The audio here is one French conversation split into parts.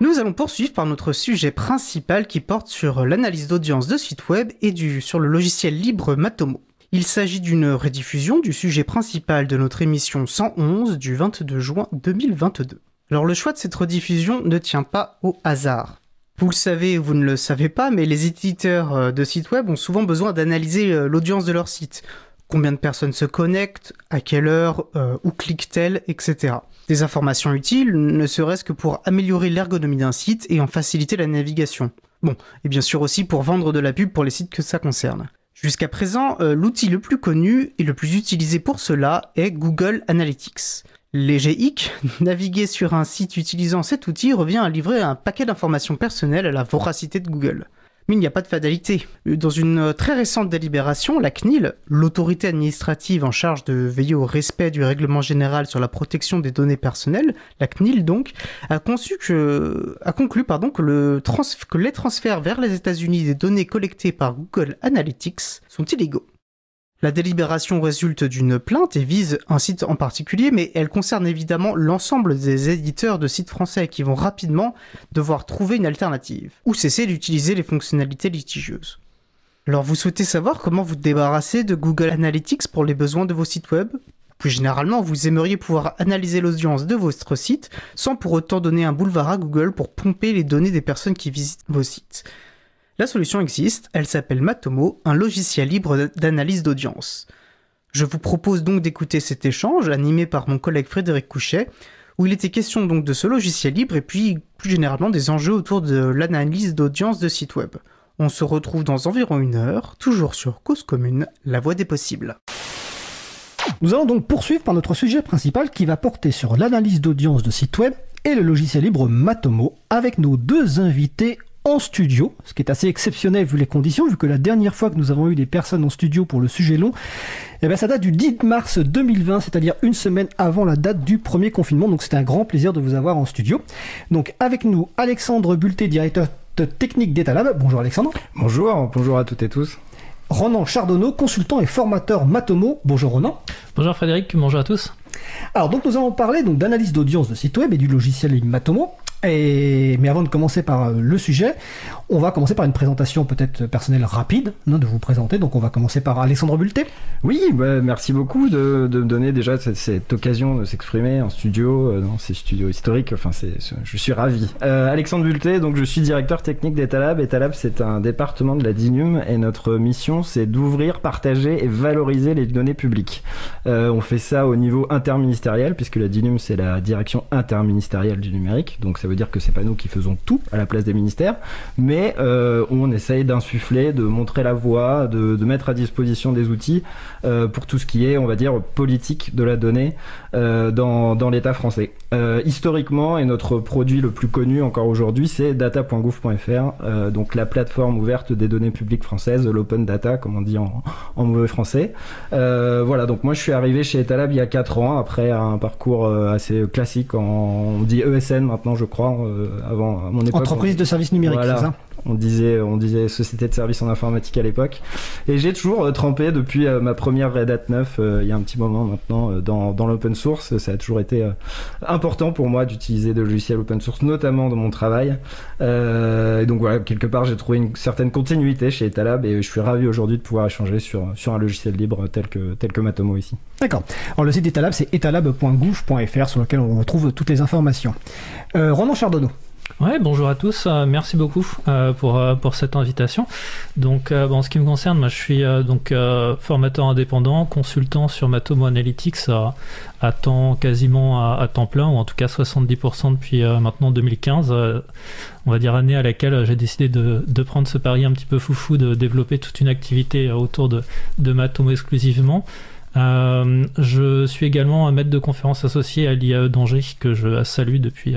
Nous allons poursuivre par notre sujet principal qui porte sur l'analyse d'audience de sites web et du, sur le logiciel libre Matomo. Il s'agit d'une rediffusion du sujet principal de notre émission 111 du 22 juin 2022. Alors le choix de cette rediffusion ne tient pas au hasard. Vous le savez ou vous ne le savez pas, mais les éditeurs euh, de sites web ont souvent besoin d'analyser euh, l'audience de leur site. Combien de personnes se connectent, à quelle heure, euh, où cliquent-elles, etc. Des informations utiles, ne serait-ce que pour améliorer l'ergonomie d'un site et en faciliter la navigation. Bon, et bien sûr aussi pour vendre de la pub pour les sites que ça concerne. Jusqu'à présent, l'outil le plus connu et le plus utilisé pour cela est Google Analytics. Léger hic, naviguer sur un site utilisant cet outil revient à livrer un paquet d'informations personnelles à la voracité de Google. Mais il n'y a pas de fatalité. Dans une très récente délibération, la CNIL, l'autorité administrative en charge de veiller au respect du règlement général sur la protection des données personnelles, la CNIL donc, a, conçu que, a conclu que les transferts vers les États-Unis des données collectées par Google Analytics sont illégaux. La délibération résulte d'une plainte et vise un site en particulier, mais elle concerne évidemment l'ensemble des éditeurs de sites français qui vont rapidement devoir trouver une alternative, ou cesser d'utiliser les fonctionnalités litigieuses. Alors vous souhaitez savoir comment vous débarrasser de Google Analytics pour les besoins de vos sites web? Plus généralement, vous aimeriez pouvoir analyser l'audience de votre site sans pour autant donner un boulevard à Google pour pomper les données des personnes qui visitent vos sites. La solution existe, elle s'appelle Matomo, un logiciel libre d'analyse d'audience. Je vous propose donc d'écouter cet échange animé par mon collègue Frédéric Couchet, où il était question donc de ce logiciel libre et puis plus généralement des enjeux autour de l'analyse d'audience de sites web. On se retrouve dans environ une heure, toujours sur Cause Commune, la voie des possibles. Nous allons donc poursuivre par notre sujet principal qui va porter sur l'analyse d'audience de sites web et le logiciel libre Matomo avec nos deux invités en studio, ce qui est assez exceptionnel vu les conditions, vu que la dernière fois que nous avons eu des personnes en studio pour le sujet long, eh ben, ça date du 10 mars 2020, c'est-à-dire une semaine avant la date du premier confinement. Donc c'était un grand plaisir de vous avoir en studio. Donc avec nous, Alexandre Bulté, directeur technique d'Etalab. Bonjour Alexandre. Bonjour, bonjour à toutes et tous. Ronan Chardonneau, consultant et formateur Matomo. Bonjour Ronan. Bonjour Frédéric, bonjour à tous. Alors donc nous allons parler donc d'analyse d'audience de site web et du logiciel Matomo. Mais avant de commencer par euh, le sujet, on va commencer par une présentation peut-être personnelle rapide non, de vous présenter. Donc on va commencer par Alexandre Bulté. Oui, bah, merci beaucoup de, me donner déjà cette, occasion de s'exprimer en studio, euh, dans ces studios historiques. Enfin, c'est, je suis ravi. Euh, Alexandre Bulté, donc je suis directeur technique d'Etalab. Etalab, c'est un département de la DINUM et notre mission, c'est d'ouvrir, partager et valoriser les données publiques. On fait ça au niveau interministériel, puisque la DINUM, c'est la direction interministérielle du numérique. Donc ça veut dire que c'est pas nous qui faisons tout à la place des ministères, mais euh, on essaye d'insuffler, de montrer la voie, de, mettre à disposition des outils euh, pour tout ce qui est, on va dire, politique de la donnée euh, dans, l'État français. historiquement, et notre produit le plus connu encore aujourd'hui, c'est data.gouv.fr, donc la plateforme ouverte des données publiques françaises, l'open data, comme on dit en, mauvais français. voilà, donc moi je suis arrivé chez Etalab il y a 4 ans, après un parcours assez classique, en, on dit ESN maintenant je crois, avant à mon époque. Entreprise de services numériques, c'est ça? On disait, on disait société de services en informatique à l'époque. Et j'ai toujours euh, trempé depuis euh, ma première Red Hat 9, euh, il y a un petit moment maintenant, dans, dans l'open source. Ça a toujours été important pour moi d'utiliser des logiciels open source, notamment dans mon travail. et donc voilà, quelque part, j'ai trouvé une certaine continuité chez Etalab et je suis ravi aujourd'hui de pouvoir échanger sur, sur un logiciel libre tel que, tel que Matomo ici. D'accord. Alors le site d'Etalab, c'est etalab.gouv.fr sur lequel on retrouve toutes les informations. Ronan Chardonneau. Ouais, bonjour à tous. Euh, merci beaucoup euh, pour euh, pour cette invitation. Donc, bon, en ce qui me concerne, moi, je suis donc formateur indépendant, consultant sur Matomo Analytics à, à temps quasiment à, temps plein, ou en tout cas 70% depuis maintenant 2015. on va dire année à laquelle j'ai décidé de, de prendre ce pari un petit peu foufou de développer toute une activité autour de de Matomo exclusivement. Je suis également un maître de conférence associé à l'IAE d'Angers que je salue depuis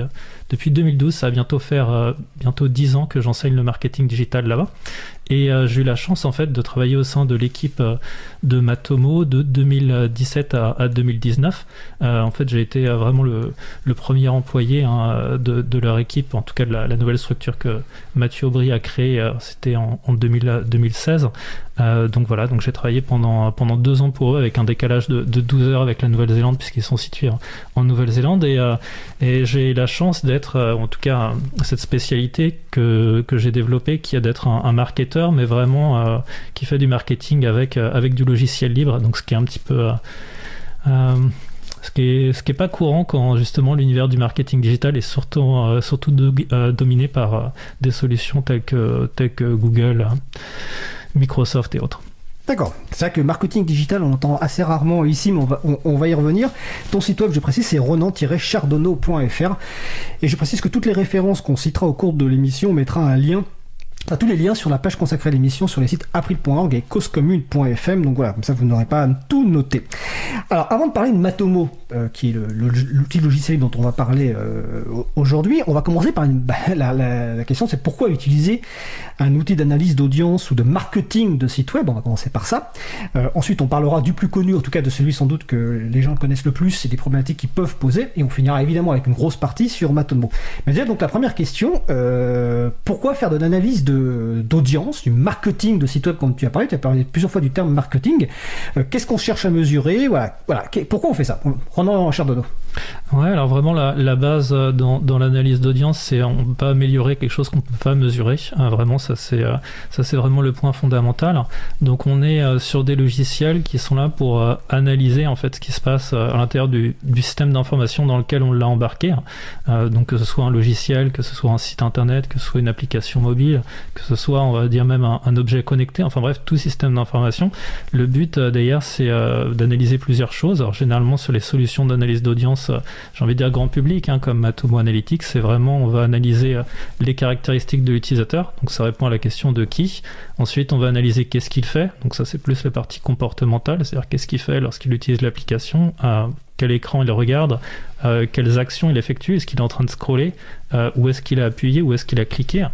depuis 2012, ça va bientôt faire euh, bientôt 10 ans que j'enseigne le marketing digital là-bas. Et euh, j'ai eu la chance en fait de travailler au sein de l'équipe euh, de Matomo de 2017 à, 2019. en fait, j'ai été vraiment le, premier employé hein, de, leur équipe, en tout cas de la, nouvelle structure que Mathieu Aubry a créée. C'était en, 2016. donc voilà, donc j'ai travaillé pendant pendant deux ans pour eux avec un décalage de, 12 heures avec la Nouvelle-Zélande puisqu'ils sont situés en, Nouvelle-Zélande et, et j'ai la chance d'être d'être, en tout cas, cette spécialité que, que j'ai développée qui est d'être un, un, marketeur, mais vraiment qui fait du marketing avec, avec du logiciel libre, donc ce qui est un petit peu ce qui est ce qui est pas courant quand justement l'univers du marketing digital est surtout euh, surtout euh, dominé par euh, des solutions telles que Google, Microsoft et autres. D'accord. C'est vrai que marketing digital, on entend assez rarement ici, mais on va, on, va y revenir. Ton site web, je précise, c'est renan-chardonneau.fr. Et je précise que toutes les références qu'on citera au cours de l'émission, on mettra un lien tous les liens sur la page consacrée à l'émission sur les sites april.org et causecommune.fm. Donc voilà, comme ça vous n'aurez pas à tout noter. Alors avant de parler de Matomo, euh, qui est l'outil logiciel dont on va parler euh, aujourd'hui, on va commencer par une, bah, la, question c'est pourquoi utiliser un outil d'analyse d'audience ou de marketing de site web? On va commencer par ça. Euh, ensuite on parlera du plus connu, en tout cas de celui sans doute que les gens connaissent le plus et des problématiques qu'ils peuvent poser. Et on finira évidemment avec une grosse partie sur Matomo. Mais déjà donc la première question, pourquoi faire de l'analyse de d'audience, du marketing de site web, comme tu as parlé, tu as parlé plusieurs fois du terme marketing. Euh, qu'est-ce qu'on cherche à mesurer? Voilà. Pourquoi on fait ça? Prenons Chardonnay. Ouais, alors vraiment la, base euh, dans, l'analyse d'audience, c'est on peut pas améliorer quelque chose qu'on peut pas mesurer. Euh, vraiment, ça c'est ça c'est vraiment le point fondamental. Donc on est sur des logiciels qui sont là pour analyser en fait ce qui se passe à l'intérieur du, système d'information dans lequel on l'a embarqué. donc que ce soit un logiciel, que ce soit un site internet, que ce soit une application mobile, que ce soit, on va dire même un, objet connecté, enfin bref, tout système d'information. Le but euh, d'ailleurs, c'est euh, d'analyser plusieurs choses. Alors généralement sur les solutions d'analyse d'audience, euh, j'ai envie de dire grand public, hein, comme Matomo Analytics, c'est vraiment, on va analyser les caractéristiques de l'utilisateur. Donc ça répond à la question de qui. Ensuite, on va analyser qu'est-ce qu'il fait. Donc ça, c'est plus la partie comportementale, c'est-à-dire qu'est-ce qu'il fait lorsqu'il utilise l'application quel écran il regarde, euh, quelles actions il effectue, est-ce qu'il est en train de scroller, euh, où est-ce qu'il a appuyé, où est-ce qu'il a cliqué.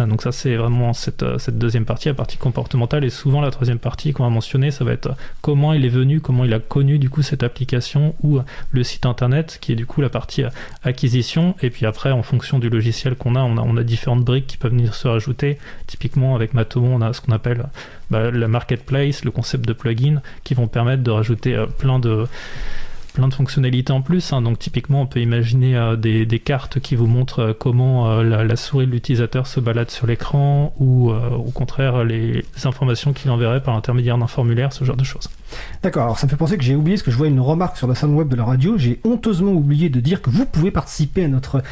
Euh, donc ça c'est vraiment cette, deuxième partie, la partie comportementale, et souvent la troisième partie qu'on va mentionner, ça va être comment il est venu, comment il a connu du coup cette application ou le site internet, qui est du coup la partie acquisition, et puis après en fonction du logiciel qu'on a, on a, on a différentes briques qui peuvent venir se rajouter. Typiquement avec Matomo, on a ce qu'on appelle bah, la marketplace, le concept de plugin, qui vont permettre de rajouter plein de plein de fonctionnalités en plus. Hein. Donc typiquement, on peut imaginer euh, des, cartes qui vous montrent euh, comment euh, la, souris de l'utilisateur se balade sur l'écran ou au contraire les, informations qu'il enverrait par l'intermédiaire d'un formulaire, ce genre de choses. D'accord, alors ça me fait penser que j'ai oublié, parce que je vois une remarque sur la salon web de la radio, j'ai honteusement oublié de dire que vous pouvez participer à notre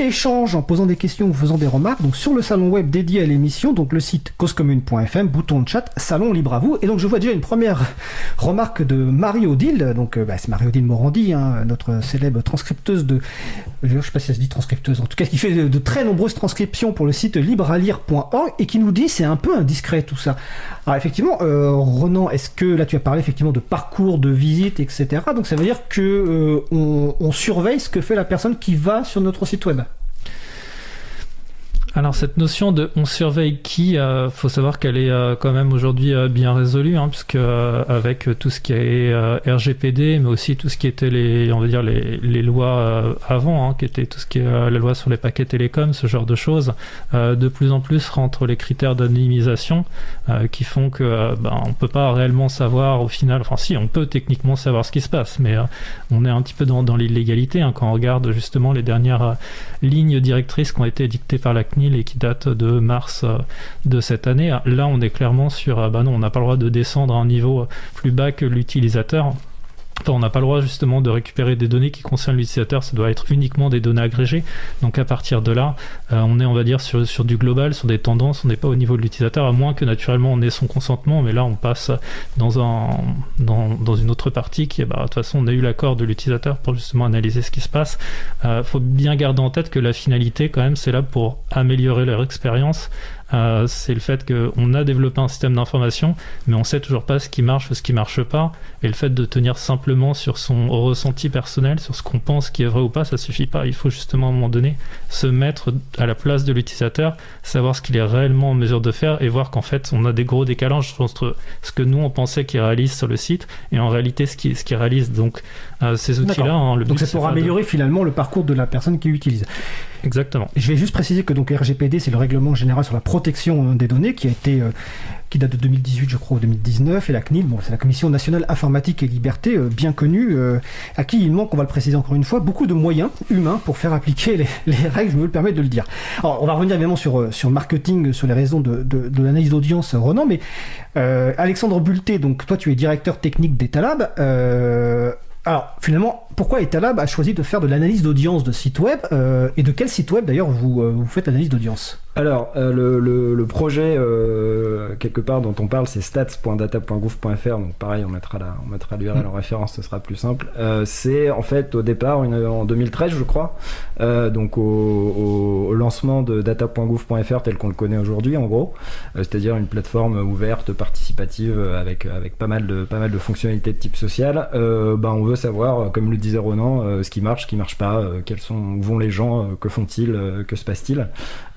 échange en posant des questions ou faisant des remarques. Donc sur le salon web dédié à l'émission, donc le site causecommune.fm, bouton de chat, salon libre à vous. Et donc je vois déjà une première remarque de Marie-Odile, donc euh, bah, c'est Marie-Odile Morandi, hein, notre célèbre transcripteuse de... Je sais pas si ça se dit transcripteuse, en tout cas qui fait de, très nombreuses transcriptions pour le site librealire.org et qui nous dit c'est un peu indiscret tout ça. Alors effectivement, euh, Renan, est-ce que là tu as parlé effectivement de parcours, de visite, etc. Donc ça veut dire que euh, on surveille ce que fait la personne qui va sur notre site web. Alors cette notion de on surveille qui, euh, faut savoir qu'elle est euh, quand même aujourd'hui euh, bien résolue, hein, puisque avec tout ce qui est RGPD, mais aussi tout ce qui était les, on va dire les, les lois avant, hein, qui était tout ce qui est la loi sur les paquets télécoms, ce genre de choses, de plus en plus rentrent les critères d'anonymisation qui font que ben, on peut pas réellement savoir au final, enfin si on peut techniquement savoir ce qui se passe, mais on est un petit peu dans, dans l'illégalité hein, quand on regarde justement les dernières lignes directrices qui ont été dictées par la CNIL et qui date de mars euh, de cette année. Là, on est clairement sur, euh, bah non, on n'a pas le droit de descendre à un niveau plus bas que l'utilisateur on n'a pas le droit justement de récupérer des données qui concernent l'utilisateur, ça doit être uniquement des données agrégées. Donc à partir de là, euh, on est on va dire sur, du global, sur des tendances, on n'est pas au niveau de l'utilisateur, à moins que naturellement on ait son consentement, mais là on passe dans, un, dans, dans une autre partie qui bah, de toute façon on a eu l'accord de l'utilisateur pour justement analyser ce qui se passe. Il euh, faut bien garder en tête que la finalité quand même c'est là pour améliorer leur expérience, euh, c'est le fait qu'on a développé un système d'information, mais on sait toujours pas ce qui marche ou ce qui marche pas. Et le fait de tenir simplement sur son ressenti personnel, sur ce qu'on pense qui est vrai ou pas, ça suffit pas. Il faut justement à un moment donné se mettre à la place de l'utilisateur, savoir ce qu'il est réellement en mesure de faire et voir qu'en fait on a des gros décalages entre ce que nous on pensait qu'il réalise sur le site et en réalité ce qu'il ce réalise. Donc ces outils-là, hein, donc c'est pour améliorer finalement le parcours de la personne qui l'utilise. Exactement. Je vais juste préciser que donc RGPD, c'est le règlement général sur la protection des données qui a été qui date de 2018, je crois, ou 2019, et la CNIL, bon, c'est la Commission nationale informatique et liberté, euh, bien connue, euh, à qui il manque, on va le préciser encore une fois, beaucoup de moyens humains pour faire appliquer les, règles, je me le permets de le dire. Alors, on va revenir évidemment sur, euh, sur marketing, sur les raisons de, de, l'analyse d'audience, Ronan, mais Alexandre Bulté, donc toi tu es directeur technique d'Etalab, alors finalement, pourquoi Etalab a choisi de faire de l'analyse d'audience de site web et de quel site web d'ailleurs vous, vous faites l'analyse d'audience? Alors, euh, le, le, projet, euh, quelque part, dont on parle, c'est stats.data.gouv.fr. Donc, pareil, on mettra, la, on mettra l'URL en référence, ce sera plus simple. Euh, c'est en fait, au départ, une, en 2013, je crois, donc au, au, lancement de data.gouv.fr tel qu'on le connaît aujourd'hui, en gros. C'est-à-dire une plateforme ouverte, participative, avec, avec pas, mal de, pas mal de fonctionnalités de type social. ben, on veut savoir, comme le disait Ronan, ce qui marche, ce qui marche pas, quels sont, où vont les gens, que font-ils, que se passe-t-il?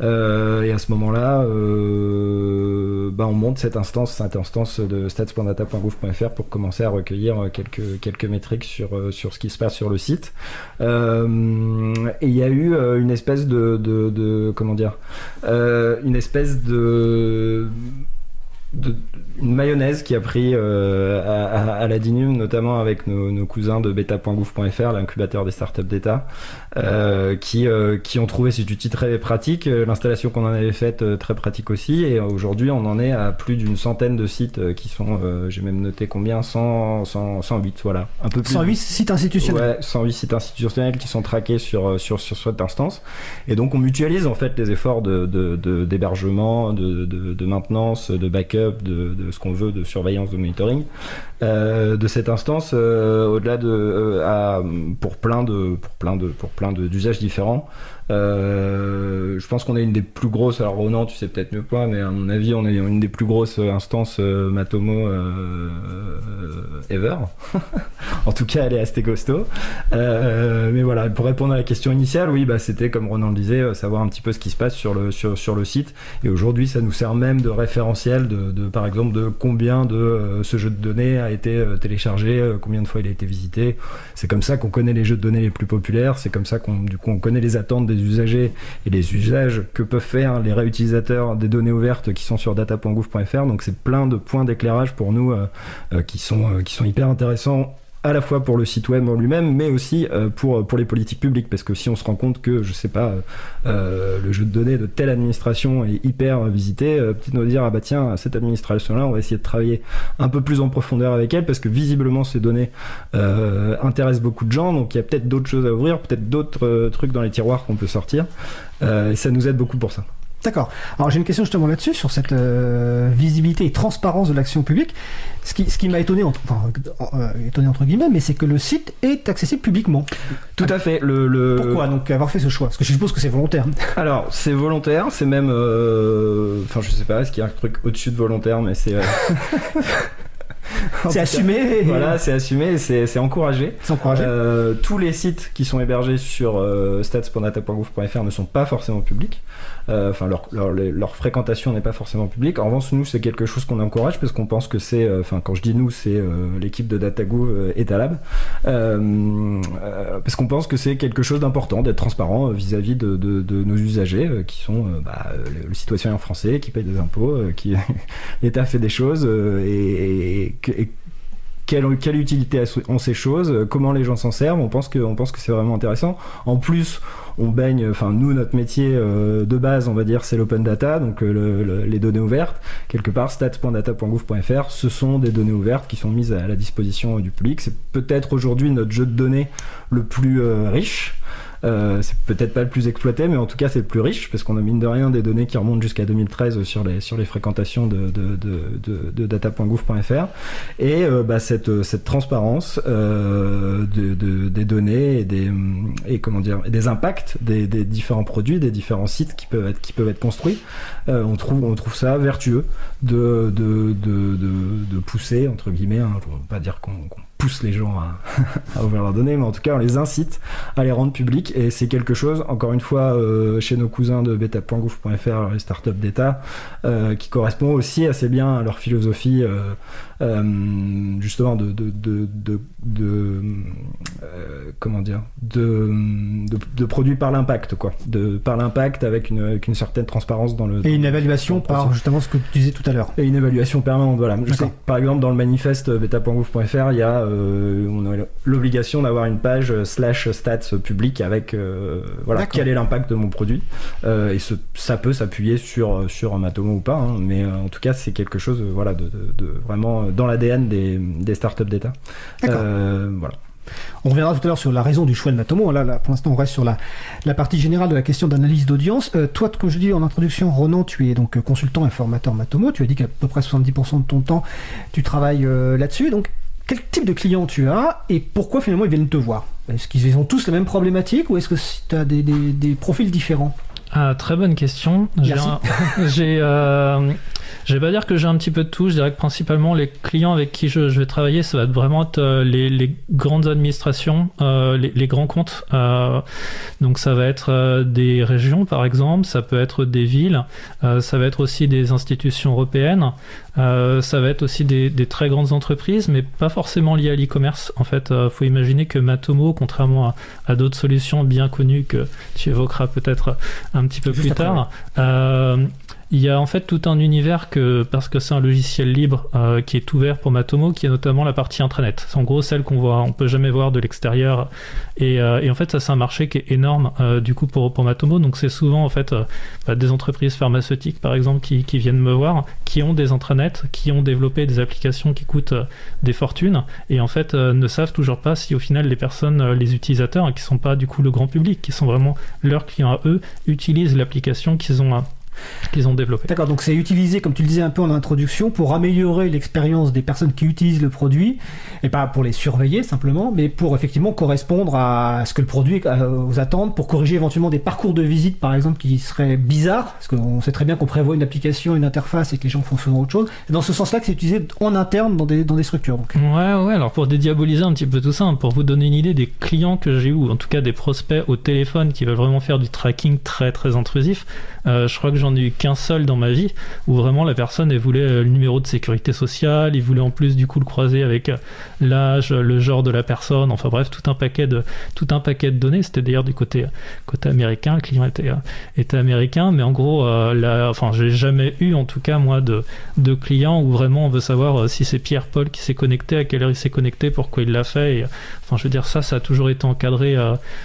Euh, et à ce moment-là, euh, bah, on monte cette instance, cette instance de stats.data.gouv.fr pour commencer à recueillir quelques, quelques métriques sur, euh, ce qui se passe sur le site. et il y a eu une espèce de comment dire, une espèce de une mayonnaise qui a pris euh, à, à, la Dinum, notamment avec nos, cousins de beta.gouv.fr, l'incubateur des startups d'État, euh, qui, euh, qui ont trouvé cet outil très pratique, l'installation qu'on en avait faite très pratique aussi, et aujourd'hui on en est à plus d'une centaine de sites qui sont, j'ai même noté combien, 100, 108, voilà. Un peu plus. 108 sites institutionnels. Ouais, 108 sites institutionnels qui sont traqués sur, sur, sur cette instance, et donc on mutualise en fait les efforts d'hébergement, de, de, de maintenance, de backup, de, ce qu'on veut de surveillance, de monitoring euh, de cette instance euh, au-delà de euh, pour plein de pour plein de pour plein d'usages différents euh, je pense qu'on est une des plus grosses. Alors Ronan, tu sais peut-être mieux quoi, mais à mon avis, on est une des plus grosses instances euh, Matomo euh, ever. en tout cas, elle est assez costaud. mais voilà, pour répondre à la question initiale, oui, bah c'était comme Ronan le disait, savoir un petit peu ce qui se passe sur le sur, sur le site. Et aujourd'hui, ça nous sert même de référentiel de, par exemple de combien de ce jeu de données a été téléchargé, combien de fois il a été visité. C'est comme ça qu'on connaît les jeux de données les plus populaires. C'est comme ça qu'on connaît les attentes des usagers et les usages que peuvent faire les réutilisateurs des données ouvertes qui sont sur data.gouv.fr. Donc c'est plein de points d'éclairage pour nous euh, euh, qui, sont, euh, qui sont hyper intéressants à la fois pour le site web en lui-même, mais aussi euh, pour, pour les politiques publiques. Parce que si on se rend compte que, je sais pas, euh, le jeu de données de telle administration est hyper visité, euh, peut-être nous dire, ah bah tiens, cette administration-là, on va essayer de travailler un peu plus en profondeur avec elle, parce que visiblement, ces données intéressent beaucoup de gens, donc il y a peut-être d'autres choses à ouvrir, peut-être d'autres trucs dans les tiroirs qu'on peut sortir. et ça nous aide beaucoup pour ça. D'accord. Alors j'ai une question justement là-dessus, sur cette euh, visibilité et transparence de l'action publique. Ce qui, ce qui m'a étonné, enfin, euh, étonné entre guillemets, mais c'est que le site est accessible publiquement. Tout à fait. Le, le... Pourquoi donc avoir fait ce choix? Parce que je suppose que c'est volontaire. Alors c'est volontaire, c'est même, euh, enfin je sais pas, est-ce qu'il y a un truc au-dessus de volontaire, mais c'est. c'est assumé. Voilà, c'est assumé, c'est encouragé. C'est encouragé. Euh, tous les sites qui sont hébergés sur euh, stats.data.gouv.fr ne sont pas forcément publics. Euh, enfin, leur, leur, leur, fréquentation n'est pas forcément publique. En revanche, nous, c'est quelque chose qu'on encourage parce qu'on pense que c'est, euh, enfin, quand je dis nous, c'est l'équipe de DataGouv et Talab, parce qu'on pense que c'est quelque chose d'important d'être transparent vis-à-vis de, de, de, nos usagers qui sont bah, le, le, citoyen français qui paye des impôts, qui l'État fait des choses et, et et quelle, utilité ont ces choses, comment les gens s'en servent, on pense que, c'est vraiment intéressant. En plus, on baigne, enfin nous, notre métier euh, de base, on va dire, c'est l'open data, donc euh, les données ouvertes. Quelque part, stats.data.gouv.fr, ce sont des données ouvertes qui sont mises à la disposition du public. C'est peut-être aujourd'hui notre jeu de données le plus euh, riche. Euh, c'est peut-être pas le plus exploité, mais en tout cas c'est le plus riche parce qu'on a mine de rien des données qui remontent jusqu'à 2013 sur les sur les fréquentations de de, de, de, data.gouv.fr et euh, bah, cette cette transparence euh, de, des données et des et comment dire des impacts des, des, différents produits, des différents sites qui peuvent être qui peuvent être construits, euh, on trouve on trouve ça vertueux de de de, de, pousser entre guillemets, hein, veux pas dire qu'on pousse les gens à, ouvrir leurs données, mais en tout cas, on les incite à les rendre publics. Et c'est quelque chose, encore une fois, euh, chez nos cousins de beta.gouv.fr, les startups d'État, euh, qui correspond aussi assez bien à leur philosophie, justement, de, de, de, de, de comment dire, de, de, produits par l'impact, quoi. De, par l'impact avec une, avec une certaine transparence dans le. Et une évaluation par justement ce que tu disais tout à l'heure. Et une évaluation permanente, voilà. Je sais, par exemple, dans le manifeste beta.gouv.fr, il y a on a l'obligation d'avoir une page slash stats publique avec voilà quel est l'impact de mon produit et ce, ça peut s'appuyer sur sur Matomo ou pas hein, mais en tout cas c'est quelque chose voilà de, de, vraiment dans l'ADN des, des startups d'État voilà on reviendra tout à l'heure sur la raison du choix de Matomo. Là, là pour l'instant, on reste sur la, la, partie générale de la question d'analyse d'audience. toi, comme je dis en introduction, Ronan, tu es donc consultant et formateur Matomo. Tu as dit qu'à peu près 70% de ton temps, tu travailles là-dessus. Donc, quel type de clients tu as et pourquoi finalement ils viennent te voir? Est-ce qu'ils ont tous la même problématique ou est-ce que tu as des, des, des, profils différents? Ah, Très bonne question. J'ai euh, je vais pas dire que j'ai un petit peu de tout. Je dirais que principalement les clients avec qui je, vais travailler, ça va vraiment être euh, les, grandes administrations, euh, les, grands comptes. Euh, donc ça va être des régions par exemple, ça peut être des villes, ça va être aussi des institutions européennes, ça va être aussi des, très grandes entreprises, mais pas forcément liées à l'e-commerce. En fait, faut imaginer que Matomo, contrairement à, à d'autres solutions bien connues que tu évoqueras peut-être un petit peu plus tard, il y a en fait tout un univers que, parce que c'est un logiciel libre euh, qui est ouvert pour Matomo, qui est notamment la partie intranet. C'est en gros celle qu'on voit, on peut jamais voir de l'extérieur. Et, euh, en fait, ça c'est un marché qui est énorme euh, du coup pour, Matomo. Donc c'est souvent en fait bah, des entreprises pharmaceutiques par exemple qui, viennent me voir, qui ont des intranets, qui ont développé des applications qui coûtent des fortunes et en fait ne savent toujours pas si au final les personnes, les utilisateurs, qui sont pas du coup le grand public, qui sont vraiment leurs clients à eux, utilisent l'application qu'ils ont qu'ils ont développé. D'accord, donc c'est utilisé, comme tu le disais un peu en introduction, pour améliorer l'expérience des personnes qui utilisent le produit, et pas pour les surveiller simplement, mais pour effectivement correspondre à ce que le produit aux attentes, pour corriger éventuellement des parcours de visite par exemple qui seraient bizarres, parce qu'on sait très bien qu'on prévoit une application, une interface et que les gens font souvent autre chose. C'est dans ce sens-là que c'est utilisé en interne dans des, dans des structures. Donc. Ouais, ouais, alors pour dédiaboliser un petit peu tout ça, hein, pour vous donner une idée des clients que j'ai eu, ou en tout cas des prospects au téléphone qui veulent vraiment faire du tracking très très intrusif, euh, je crois que j'en ai eu qu'un seul dans ma vie où vraiment la personne elle voulait euh, le numéro de sécurité sociale, il voulait en plus du coup le croiser avec euh, l'âge, le genre de la personne, enfin bref tout un paquet de tout un paquet de données. C'était d'ailleurs du côté côté américain, le client était était américain, mais en gros là, enfin j'ai jamais eu en tout cas moi de de clients où vraiment on veut savoir si c'est Pierre Paul qui s'est connecté, à quelle heure il s'est connecté, pourquoi il l'a fait. Enfin je veux dire ça, ça a toujours été encadré,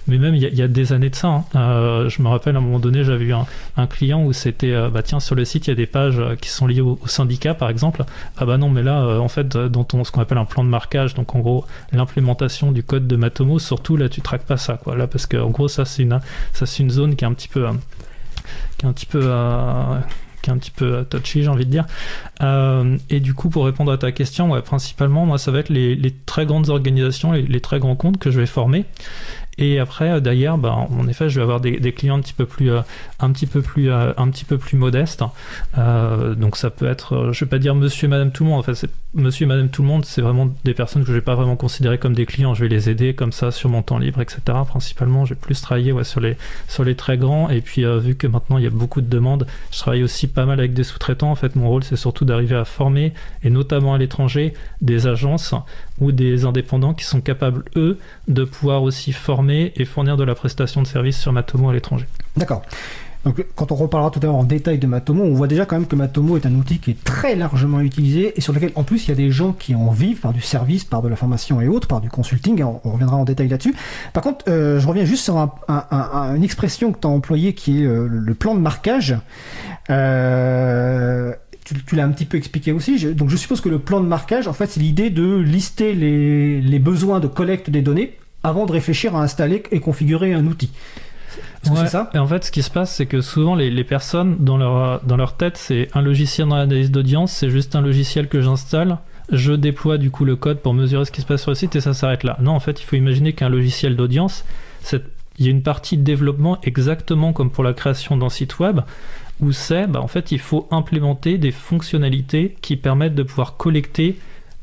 mais même il y, a des années de ça. Hein. je me rappelle à un moment donné j'avais eu un, un client où euh, bah tiens sur le site il y a des pages euh, qui sont liées au, syndicat par exemple ah bah non mais là euh, en fait dans ton ce qu'on appelle un plan de marquage donc en gros l'implémentation du code de Matomo surtout là tu traques pas ça quoi là parce que en gros ça c'est une ça c'est une zone qui est un petit peu qui est un petit peu qui est un petit peu touchy, j'ai envie de dire. et du coup, pour répondre à ta question, ouais, principalement, moi, ça va être les, très grandes organisations, les, très grands comptes que je vais former. Et après, euh, d'ailleurs, bah, en effet, je vais avoir des, clients un petit peu plus, euh, euh, modestes. donc ça peut être, je vais pas dire Monsieur et Madame tout le monde. En fait, c'est Monsieur et Madame tout le monde, c'est vraiment des personnes que je vais pas vraiment considérer comme des clients. Je vais les aider comme ça sur mon temps libre, etc. Principalement, j'ai plus travaillé sur les, sur les très grands. Et puis vu que maintenant il y a beaucoup de demandes, je travaille aussi pas mal avec des sous-traitants. En fait, mon rôle c'est surtout d'arriver à former et notamment à l'étranger des agences ou des indépendants qui sont capables eux de pouvoir aussi former et fournir de la prestation de service sur Matomo à l'étranger. D'accord. Donc, quand on reparlera tout à l'heure en détail de Matomo, on voit déjà quand même que Matomo est un outil qui est très largement utilisé et sur lequel, en plus, il y a des gens qui en vivent par du service, par de la formation et autres, par du consulting. On, reviendra en détail là-dessus. Par contre, euh, je reviens juste sur une expression que tu as employée qui est euh, le plan de marquage. Euh, tu, l'as un petit peu expliqué aussi. donc, je suppose que le plan de marquage, en fait, c'est l'idée de lister les, les besoins de collecte des données avant de réfléchir à installer et configurer un outil. c'est ça? et en fait, ce qui se passe, c'est que souvent les, les, personnes, dans leur, dans leur tête, c'est un logiciel dans l'analyse d'audience, c'est juste un logiciel que j'installe, je déploie du coup le code pour mesurer ce qui se passe sur le site et ça s'arrête là. Non, en fait, il faut imaginer qu'un logiciel d'audience, il y a une partie de développement exactement comme pour la création d'un site web, où c'est, bah, en fait, il faut implémenter des fonctionnalités qui permettent de pouvoir collecter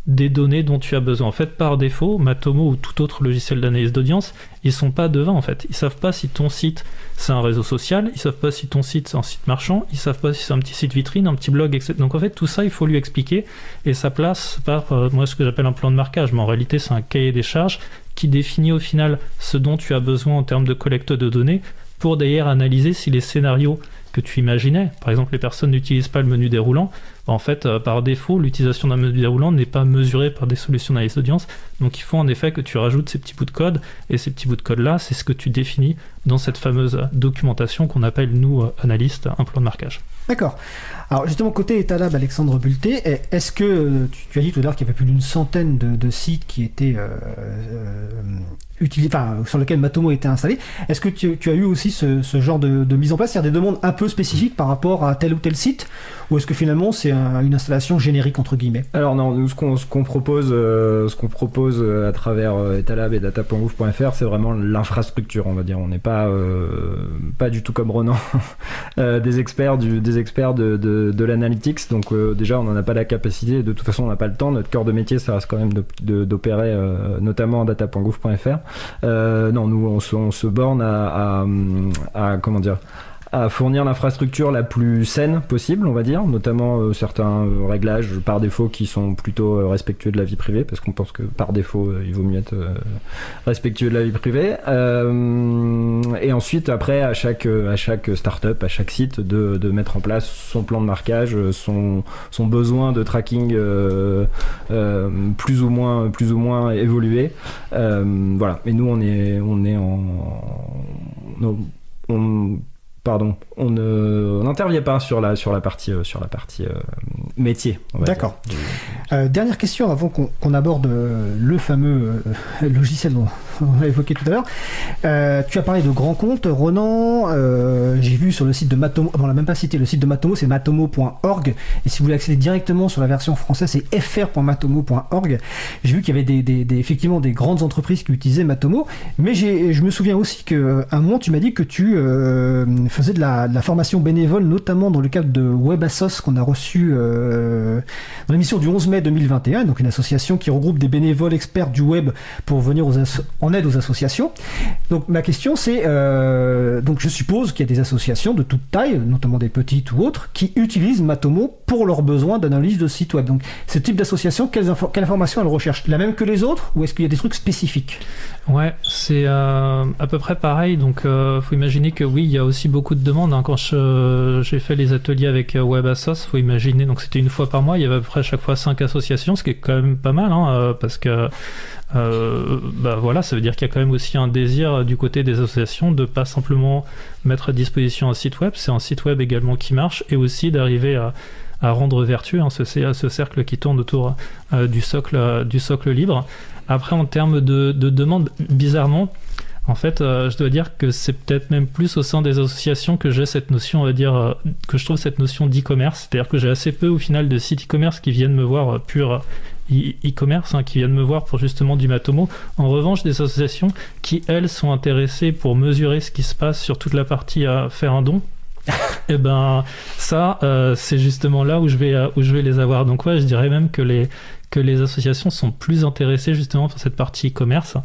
des données dont tu as besoin. En fait, par défaut, Matomo ou tout autre logiciel d'analyse d'audience, ils sont pas devant en fait. Ils savent pas si ton site c'est un réseau social, ils savent pas si ton site c'est un site marchand, ils savent pas si c'est un petit site vitrine, un petit blog, etc. Donc en fait, tout ça, il faut lui expliquer et ça place par euh, moi ce que j'appelle un plan de marquage, mais en réalité, c'est un cahier des charges qui définit au final ce dont tu as besoin en termes de collecte de données pour d'ailleurs analyser si les scénarios que tu imaginais, par exemple les personnes n'utilisent pas le menu déroulant, en fait, euh, par défaut, l'utilisation d'un menu déroulant n'est pas mesurée par des solutions d'analyse d'audience. Donc il faut en effet que tu rajoutes ces petits bouts de code, et ces petits bouts de code-là, c'est ce que tu définis dans cette fameuse documentation qu'on appelle, nous, euh, analystes, un plan de marquage. D'accord. Alors justement, côté Etalab, Alexandre Bulté, est-ce que euh, tu, as dit tout à l'heure qu'il y avait plus d'une centaine de, sites qui étaient sur lequel Matomo était installé. Est-ce que tu, as eu aussi ce, genre de, mise en place, c'est-à-dire des demandes un peu spécifiques par rapport à tel ou tel site, ou est-ce que finalement c'est une installation générique entre guillemets? Alors non, nous ce qu'on propose, euh, ce qu'on propose euh, à travers euh, Etalab et data.gouv.fr, c'est vraiment l'infrastructure, on va dire. On n'est pas pas du tout comme Ronan, des experts des experts de, l'analytics. Donc déjà, on n'en a pas la capacité. De toute façon, on n'a pas le temps. Notre cœur de métier, ça reste quand même d'opérer, notamment en data.gouv.fr. Euh, non, nous, on se, borne à, comment dire à fournir l'infrastructure la plus saine possible, on va dire, notamment euh, certains euh, réglages par défaut qui sont plutôt respectueux de la vie privée, parce qu'on pense que par défaut, il vaut mieux être respectueux de la vie privée. et ensuite, après, à chaque, à chaque startup, à chaque site, de, mettre en place son plan de marquage, son, son besoin de tracking plus ou moins, plus ou moins évolué. voilà. Mais nous, on est, on est en, on, pardon, on n'intervient pas sur la, sur la partie, euh, sur la partie euh, métier. D'accord. Euh, dernière question avant qu'on aborde le fameux logiciel on a évoqué tout à l'heure. tu as parlé de grands comptes, Ronan. J'ai vu sur le site de Matomo, on l'a même pas cité, le site de Matomo, c'est matomo.org. Et si vous voulez accéder directement sur la version française, c'est fr.matomo.org. J'ai vu qu'il y avait effectivement des grandes entreprises qui utilisaient Matomo, mais je me souviens aussi qu'à un moment, tu m'as dit que tu faisait de la, formation bénévole, notamment dans le cadre de WebAssos qu'on a reçu euh, dans l'émission du 11 mai 2021, donc une association qui regroupe des bénévoles experts du web pour venir en aide aux associations. Donc ma question c'est, euh, donc je suppose qu'il y a des associations de toute taille, notamment des petites ou autres, qui utilisent Matomo pour leurs besoins d'analyse de site web. Donc ce type d'association, quelles, quelle informations elles recherchent La même que les autres ou est-ce qu'il y a des trucs spécifiques? Ouais, c'est euh, à peu près pareil. Donc, euh, faut imaginer que oui, il y a aussi beaucoup de demandes. Hein. Quand j'ai fait les ateliers avec euh, WebAssos, faut imaginer. Donc, c'était une fois par mois. Il y avait à peu près chaque fois cinq associations, ce qui est quand même pas mal, hein, parce que bah voilà, ça veut dire qu'il y a quand même aussi un désir du côté des associations de pas simplement mettre à disposition un site web. C'est un site web également qui marche et aussi d'arriver à rendre vertueux hein, ce, ce, cercle qui tourne autour du socle du socle libre. Après, en termes de, de demande, bizarrement, en fait, euh, je dois dire que c'est peut-être même plus au sein des associations que j'ai cette notion, on va dire, euh, que je trouve cette notion d'e-commerce. C'est-à-dire que j'ai assez peu au final de sites e-commerce qui viennent me voir euh, pur e-commerce, hein, qui viennent me voir pour justement du Matomo. En revanche, des associations qui, elles, sont intéressées pour mesurer ce qui se passe sur toute la partie à faire un don. et eh ben ça, c'est justement là où je vais où je vais les avoir. Donc ouais, je dirais même que les que les associations sont plus intéressées justement pour cette partie e-commerce.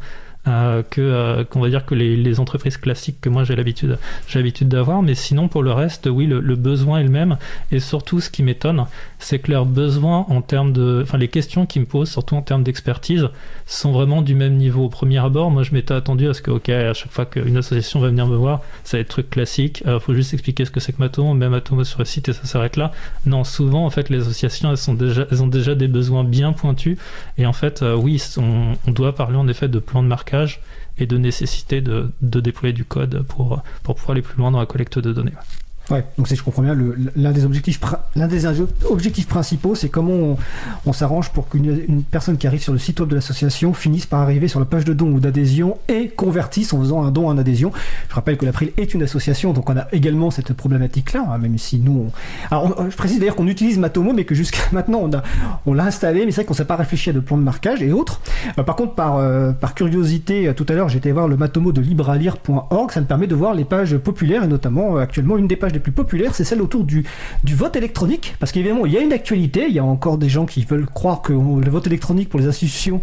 Euh, que euh, qu'on va dire que les, les, entreprises classiques que moi j'ai l'habitude j'ai l'habitude d'avoir mais sinon pour le reste oui le, le besoin est le même et surtout ce qui m'étonne c'est que leurs besoins en termes de enfin les questions qu'ils me posent surtout en termes d'expertise sont vraiment du même niveau. Au premier abord moi je m'étais attendu à ce que ok à chaque fois qu'une association va venir me voir ça va être truc classique. Il euh, faut juste expliquer ce que c'est que Matomo même Matomo sur le site et ça s'arrête là. Non souvent en fait les associations elles sont déjà elles ont déjà des besoins bien pointus. Et en fait oui on, doit parler en effet de plan de marque et de nécessité de, de, déployer du code pour, pour pouvoir aller plus loin dans la collecte de données. Ouais, donc si je comprends bien, l'un des objectifs, des principaux, c'est comment on, s'arrange pour qu'une personne qui arrive sur le site web de l'association finisse par arriver sur la page de don ou d'adhésion et convertisse en faisant un don en adhésion. Je rappelle que l'April est une association, donc on a également cette problématique-là, hein, même si nous, alors je précise d'ailleurs qu'on utilise Matomo, mais que jusqu'à maintenant on a, on l'a installé, mais c'est vrai qu'on s'est pas réfléchi à de plans de marquage et autres. Euh, par contre, par, euh, curiosité, euh, tout à l'heure, j'étais voir le Matomo de libralire.org, ça me permet de voir les pages populaires et notamment actuellement une des pages plus populaires, c'est celle autour du, vote électronique, parce qu'évidemment, il y a une actualité, il y a encore des gens qui veulent croire que le vote électronique pour les institutions,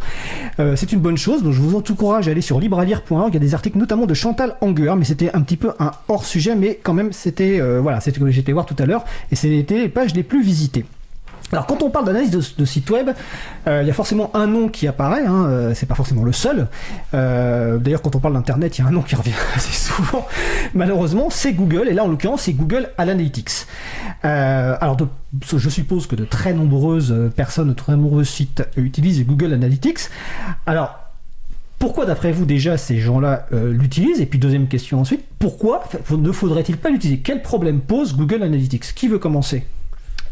euh, c'est une bonne chose, donc je vous encourage à aller sur librealire.org, il y a des articles notamment de Chantal Anger, mais c'était un petit peu un hors-sujet, mais quand même, c'était, euh, voilà, c'était que j'étais voir tout à l'heure, et c'était les pages les plus visitées. Alors quand on parle d'analyse de, de, site web, euh, il y a forcément un nom qui apparaît, hein, euh, c'est pas forcément le seul. Euh, D'ailleurs quand on parle d'internet, il y a un nom qui revient assez souvent. Malheureusement, c'est Google, et là en l'occurrence c'est Google Analytics. Alors je suppose que de très nombreuses personnes, de très nombreux sites utilisent Google Analytics. Alors pourquoi, d'après vous, déjà, ces gens-là l'utilisent? Et puis, deuxième question ensuite, pourquoi ne faudrait-il pas l'utiliser? Quel problème pose Google Analytics? Qui veut commencer?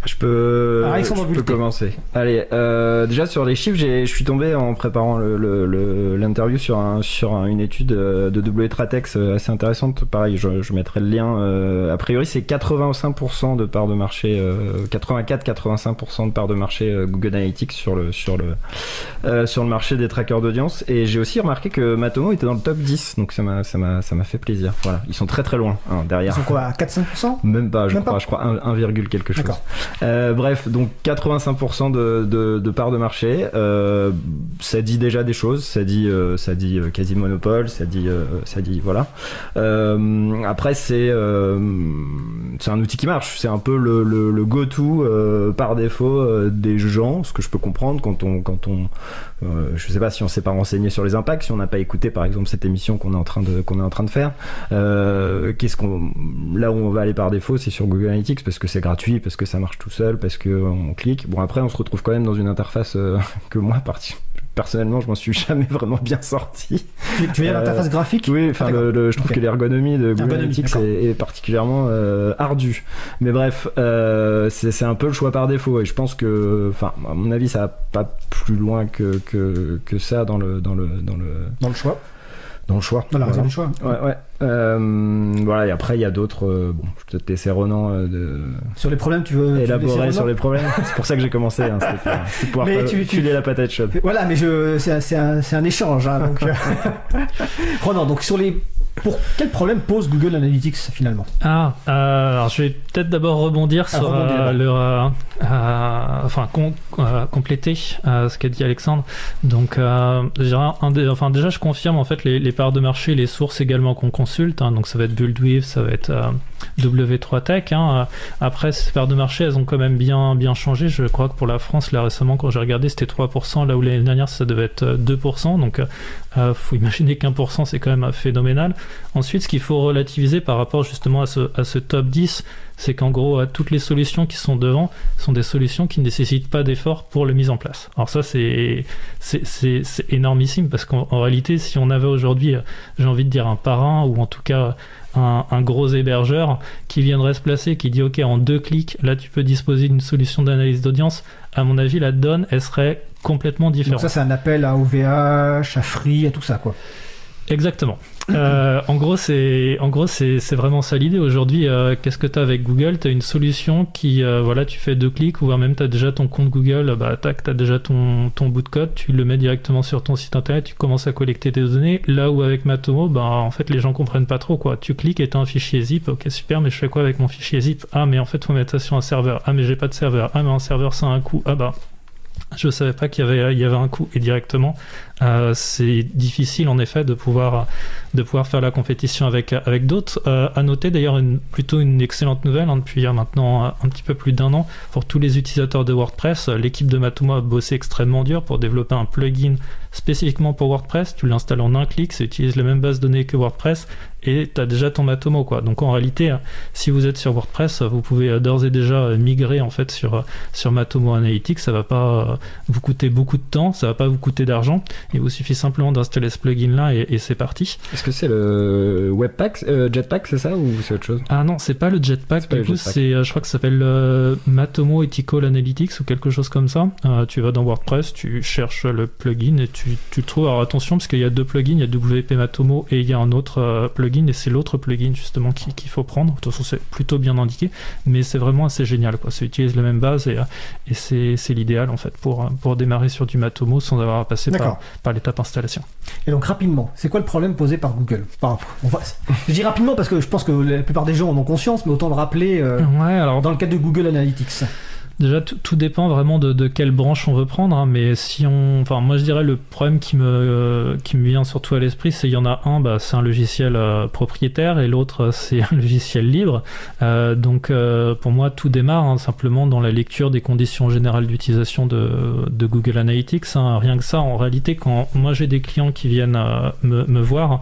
Je peux, ah, je peux commencer. Allez, euh, déjà sur les chiffres, je suis tombé en préparant l'interview le, le, sur, un, sur un, une étude euh, de W Tratex euh, assez intéressante. Pareil, je, je mettrai le lien. Euh, a priori, c'est 85% de part de marché, 84-85% de part de marché Google Analytics sur le, sur le, sur le marché des trackers d'audience. Et j'ai aussi remarqué que Matomo était dans le top 10, donc ça m'a fait plaisir. Voilà, ils sont très très loin hein, derrière. Ils sont quoi, 4-5% Même pas, je crois, je crois 1, 1, quelque chose. Euh, bref, donc 85% de, de, de part de marché, euh, ça dit déjà des choses, ça dit, euh, ça dit euh, quasi monopole, ça dit, euh, ça dit voilà. Après, c'est c'est un outil qui marche, c'est un peu le, le, le go-to par défaut des gens, ce que je peux comprendre quand on quand on je sais pas si on s'est pas renseigné sur les impacts, si on n'a pas écouté par exemple cette émission qu'on est en train de qu'on est en train de faire. Qu'est-ce qu'on là où on va aller par défaut, c'est sur Google Analytics parce que c'est gratuit, parce que ça marche seul, parce que on clique. Bon après on se retrouve quand même dans une interface euh, que moi personnellement, je m'en suis jamais vraiment bien sorti. Tu, tu veux dire l'interface graphique? Oui, enfin, le, le, je trouve okay. que l'ergonomie de Google Analytics est, est, particulièrement euh, ardue. Mais bref, euh, c'est un peu le choix par défaut. Et je pense que, enfin, à mon avis, ça va pas plus loin que, que, que ça dans le, dans le, dans le, dans le choix dans le choix. Dans la raison du choix. Ouais, ouais. Euh, voilà, et après, il y a d'autres. Euh, bon, je vais peut-être laisser Ronan euh, de. Sur les problèmes, tu veux. Élaborer sur les problèmes. c'est pour ça que j'ai commencé. Hein, C'était pour, pouvoir tu, filer la patate chaude. Voilà, mais c'est un, un, échange. Hein, donc, Ronan, donc sur les pour quel problème pose Google Analytics finalement? Ah, euh, alors je vais peut-être d'abord rebondir ah, sur rebondir, euh, le, euh, euh, enfin com compléter ce qu'a dit Alexandre. Donc, déjà, un des, enfin déjà, je confirme en fait les, les, parts de marché, les sources également qu'on consulte. Hein, donc, ça va être Buildweave, ça va être W3 Tech. Hein. Après, ces parts de marché, elles ont quand même bien bien changé. Je crois que pour la France, là récemment, quand j'ai regardé, c'était 3%, là où l'année dernière, ça devait être 2%. Donc, euh, faut imaginer qu'un pour cent, c'est quand même phénoménal. Ensuite, ce qu'il faut relativiser par rapport justement à ce, à ce top 10, c'est qu'en gros, toutes les solutions qui sont devant sont des solutions qui ne nécessitent pas d'efforts pour la mise en place. Alors ça, c'est énormissime parce qu'en réalité, si on avait aujourd'hui, j'ai envie de dire un parrain ou en tout cas un, un, gros hébergeur qui viendrait se placer, qui dit OK, en deux clics, là tu peux disposer d'une solution d'analyse d'audience, à mon avis, la donne, elle serait complètement différente. Donc ça, c'est un appel à OVH, à Free, à tout ça, quoi. Exactement. Euh, en gros, c'est en gros c'est vraiment ça l'idée. Aujourd'hui, euh, qu'est-ce que tu as avec Google? Tu as une solution qui, euh, voilà, tu fais deux clics, ou même tu as déjà ton compte Google, bah tac, tu as déjà ton, ton bout de code, tu le mets directement sur ton site internet, tu commences à collecter tes données. Là où avec Matomo, bah, en fait, les gens comprennent pas trop quoi. Tu cliques et tu as un fichier zip, ok, super, mais je fais quoi avec mon fichier zip? Ah, mais en fait, faut mettre ça sur un serveur. Ah, mais j'ai pas de serveur. Ah, mais un serveur, ça a un coût. Ah, bah, je savais pas qu'il y avait, un coût. Et directement euh, c'est difficile en effet de pouvoir de pouvoir faire la compétition avec avec d'autres. Euh, à noter d'ailleurs une, plutôt une excellente nouvelle hein, depuis maintenant un petit peu plus d'un an pour tous les utilisateurs de WordPress. L'équipe de Matuma a bossé extrêmement dur pour développer un plugin spécifiquement pour WordPress. Tu l'installes en un clic, ça utilise les mêmes bases de données que WordPress et tu as déjà ton Matomo quoi. Donc en réalité, si vous êtes sur WordPress, vous pouvez d'ores et déjà migrer en fait sur sur Matomo Analytics. Ça va pas vous coûter beaucoup de temps, ça va pas vous coûter d'argent il vous suffit simplement d'installer ce plugin là et, c'est parti. Que c'est le Webpack, euh, Jetpack, c'est ça ou c'est autre chose? Ah non, c'est pas le Jetpack. Du coup, c'est, euh, je crois que ça s'appelle euh, Matomo Ethical Analytics ou quelque chose comme ça. Euh, tu vas dans WordPress, tu cherches le plugin et tu, tu le trouves. Alors attention, parce qu'il y a deux plugins, il y a WP Matomo et il y a un autre euh, plugin et c'est l'autre plugin justement qu'il faut prendre. De toute façon, c'est plutôt bien indiqué, mais c'est vraiment assez génial. Quoi. Ça utilise la même base et, et c'est, c'est l'idéal en fait pour, pour démarrer sur du Matomo sans avoir à passer par, par l'étape installation. Et donc rapidement, c'est quoi le problème posé par par Google Enfin, on va- Je dis rapidement parce que je pense que la plupart des gens en ont conscience, mais autant le rappeler euh, Ouais, alors dans le cadre de Google Analytics. Déjà, tout, dépend vraiment de, quelle branche on veut prendre, hein, mais si on, enfin, moi je dirais le problème qui me euh, qui me vient surtout à l'esprit, c'est il y en a un, bah, c'est un logiciel euh, propriétaire et l'autre euh, c'est un logiciel libre. Donc pour moi, tout démarre hein, simplement dans la lecture des conditions générales d'utilisation de, Google Analytics. hein. Rien que ça, en réalité, quand moi j'ai des clients qui viennent me, me voir,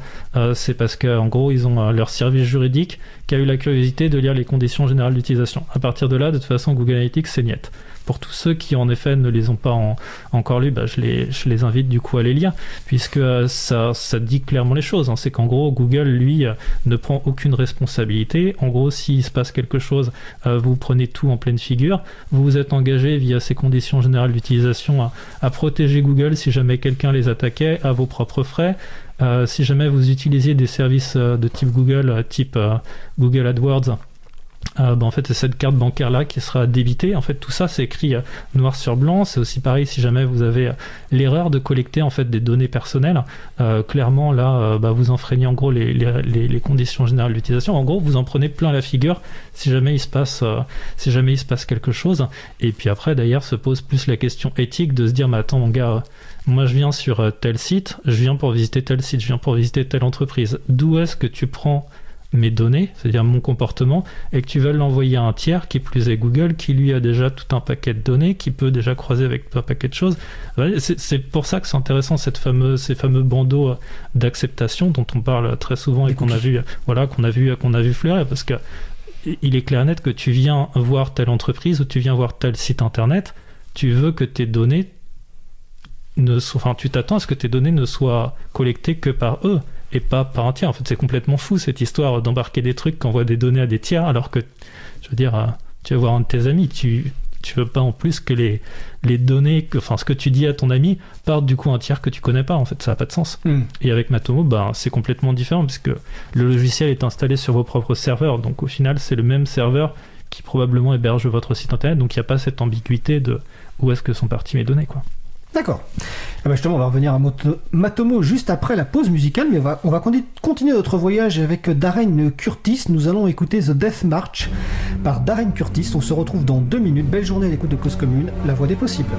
c'est parce qu'en gros ils ont leur service juridique qui a eu la curiosité de lire les conditions générales d'utilisation. À partir de là, de toute façon, Google Analytics, c'est Pour tous ceux qui, en effet, ne les ont pas en- encore lus, bah, je, les, invite du coup à les lire, puisque euh, ça, dit clairement les choses. hein. C'est qu'en gros, Google, lui, euh, ne prend aucune responsabilité. En gros, s'il se passe quelque chose, euh, vous prenez tout en pleine figure. Vous vous êtes engagé via ces conditions générales d'utilisation à, protéger Google si jamais quelqu'un les attaquait à vos propres frais. Si jamais vous utilisiez des services de type Google, type Google AdWords, euh, bah, en fait, c'est cette carte bancaire là qui sera débitée. En fait, tout ça, c'est écrit euh, noir sur blanc. C'est aussi pareil si jamais vous avez euh, l'erreur de collecter en fait des données personnelles. Clairement, là, bah, vous enfreignez en gros les, conditions générales d'utilisation. En gros, vous en prenez plein la figure si jamais il se passe, si jamais il se passe quelque chose. Et puis après, d'ailleurs, se pose plus la question éthique de se dire, mais attends, mon gars. moi, je viens sur tel site, je viens pour visiter tel site, je viens pour visiter telle entreprise. D'où est-ce que tu prends mes données, c'est-à-dire mon comportement, et que tu vas l'envoyer à un tiers, qui plus est Google, qui lui a déjà tout un paquet de données, qui peut déjà croiser avec un paquet de choses. C'est pour ça que c'est intéressant cette fameuse, ces fameux bandeaux euh, d'acceptation dont on parle très souvent et qu'on a vu, voilà, qu'on a vu, qu'on a vu fleurir, parce que il est clair et net que tu viens voir telle entreprise ou tu viens voir tel site internet, tu veux que tes données ne soient, enfin, tu t'attends à ce que tes données ne soient collectées que par eux et pas par un tiers. En fait, c'est complètement fou cette histoire d'embarquer des trucs qui envoient des données à des tiers, alors que, je veux dire, euh, tu vas voir un de tes amis, tu tu veux pas en plus que les, les données, que, enfin ce que tu dis à ton ami, partent du coup à un tiers que tu connais pas. En fait, ça n'a pas de sens. Hmm. Et avec Matomo, bah, c'est complètement différent puisque le logiciel est installé sur vos propres serveurs. Donc au final, c'est le même serveur qui probablement héberge votre site internet. Donc il n'y a pas cette ambiguïté de où est-ce que sont parties mes données. Quoi. D'accord. Ah bah justement, on va revenir à Matomo juste après la pause musicale, mais on va, continuer notre voyage avec Darren Curtis. Nous allons écouter The Death March par Darren Curtis. On se retrouve dans deux minutes. Belle journée à l'écoute de Cause Commune, la voix des possibles.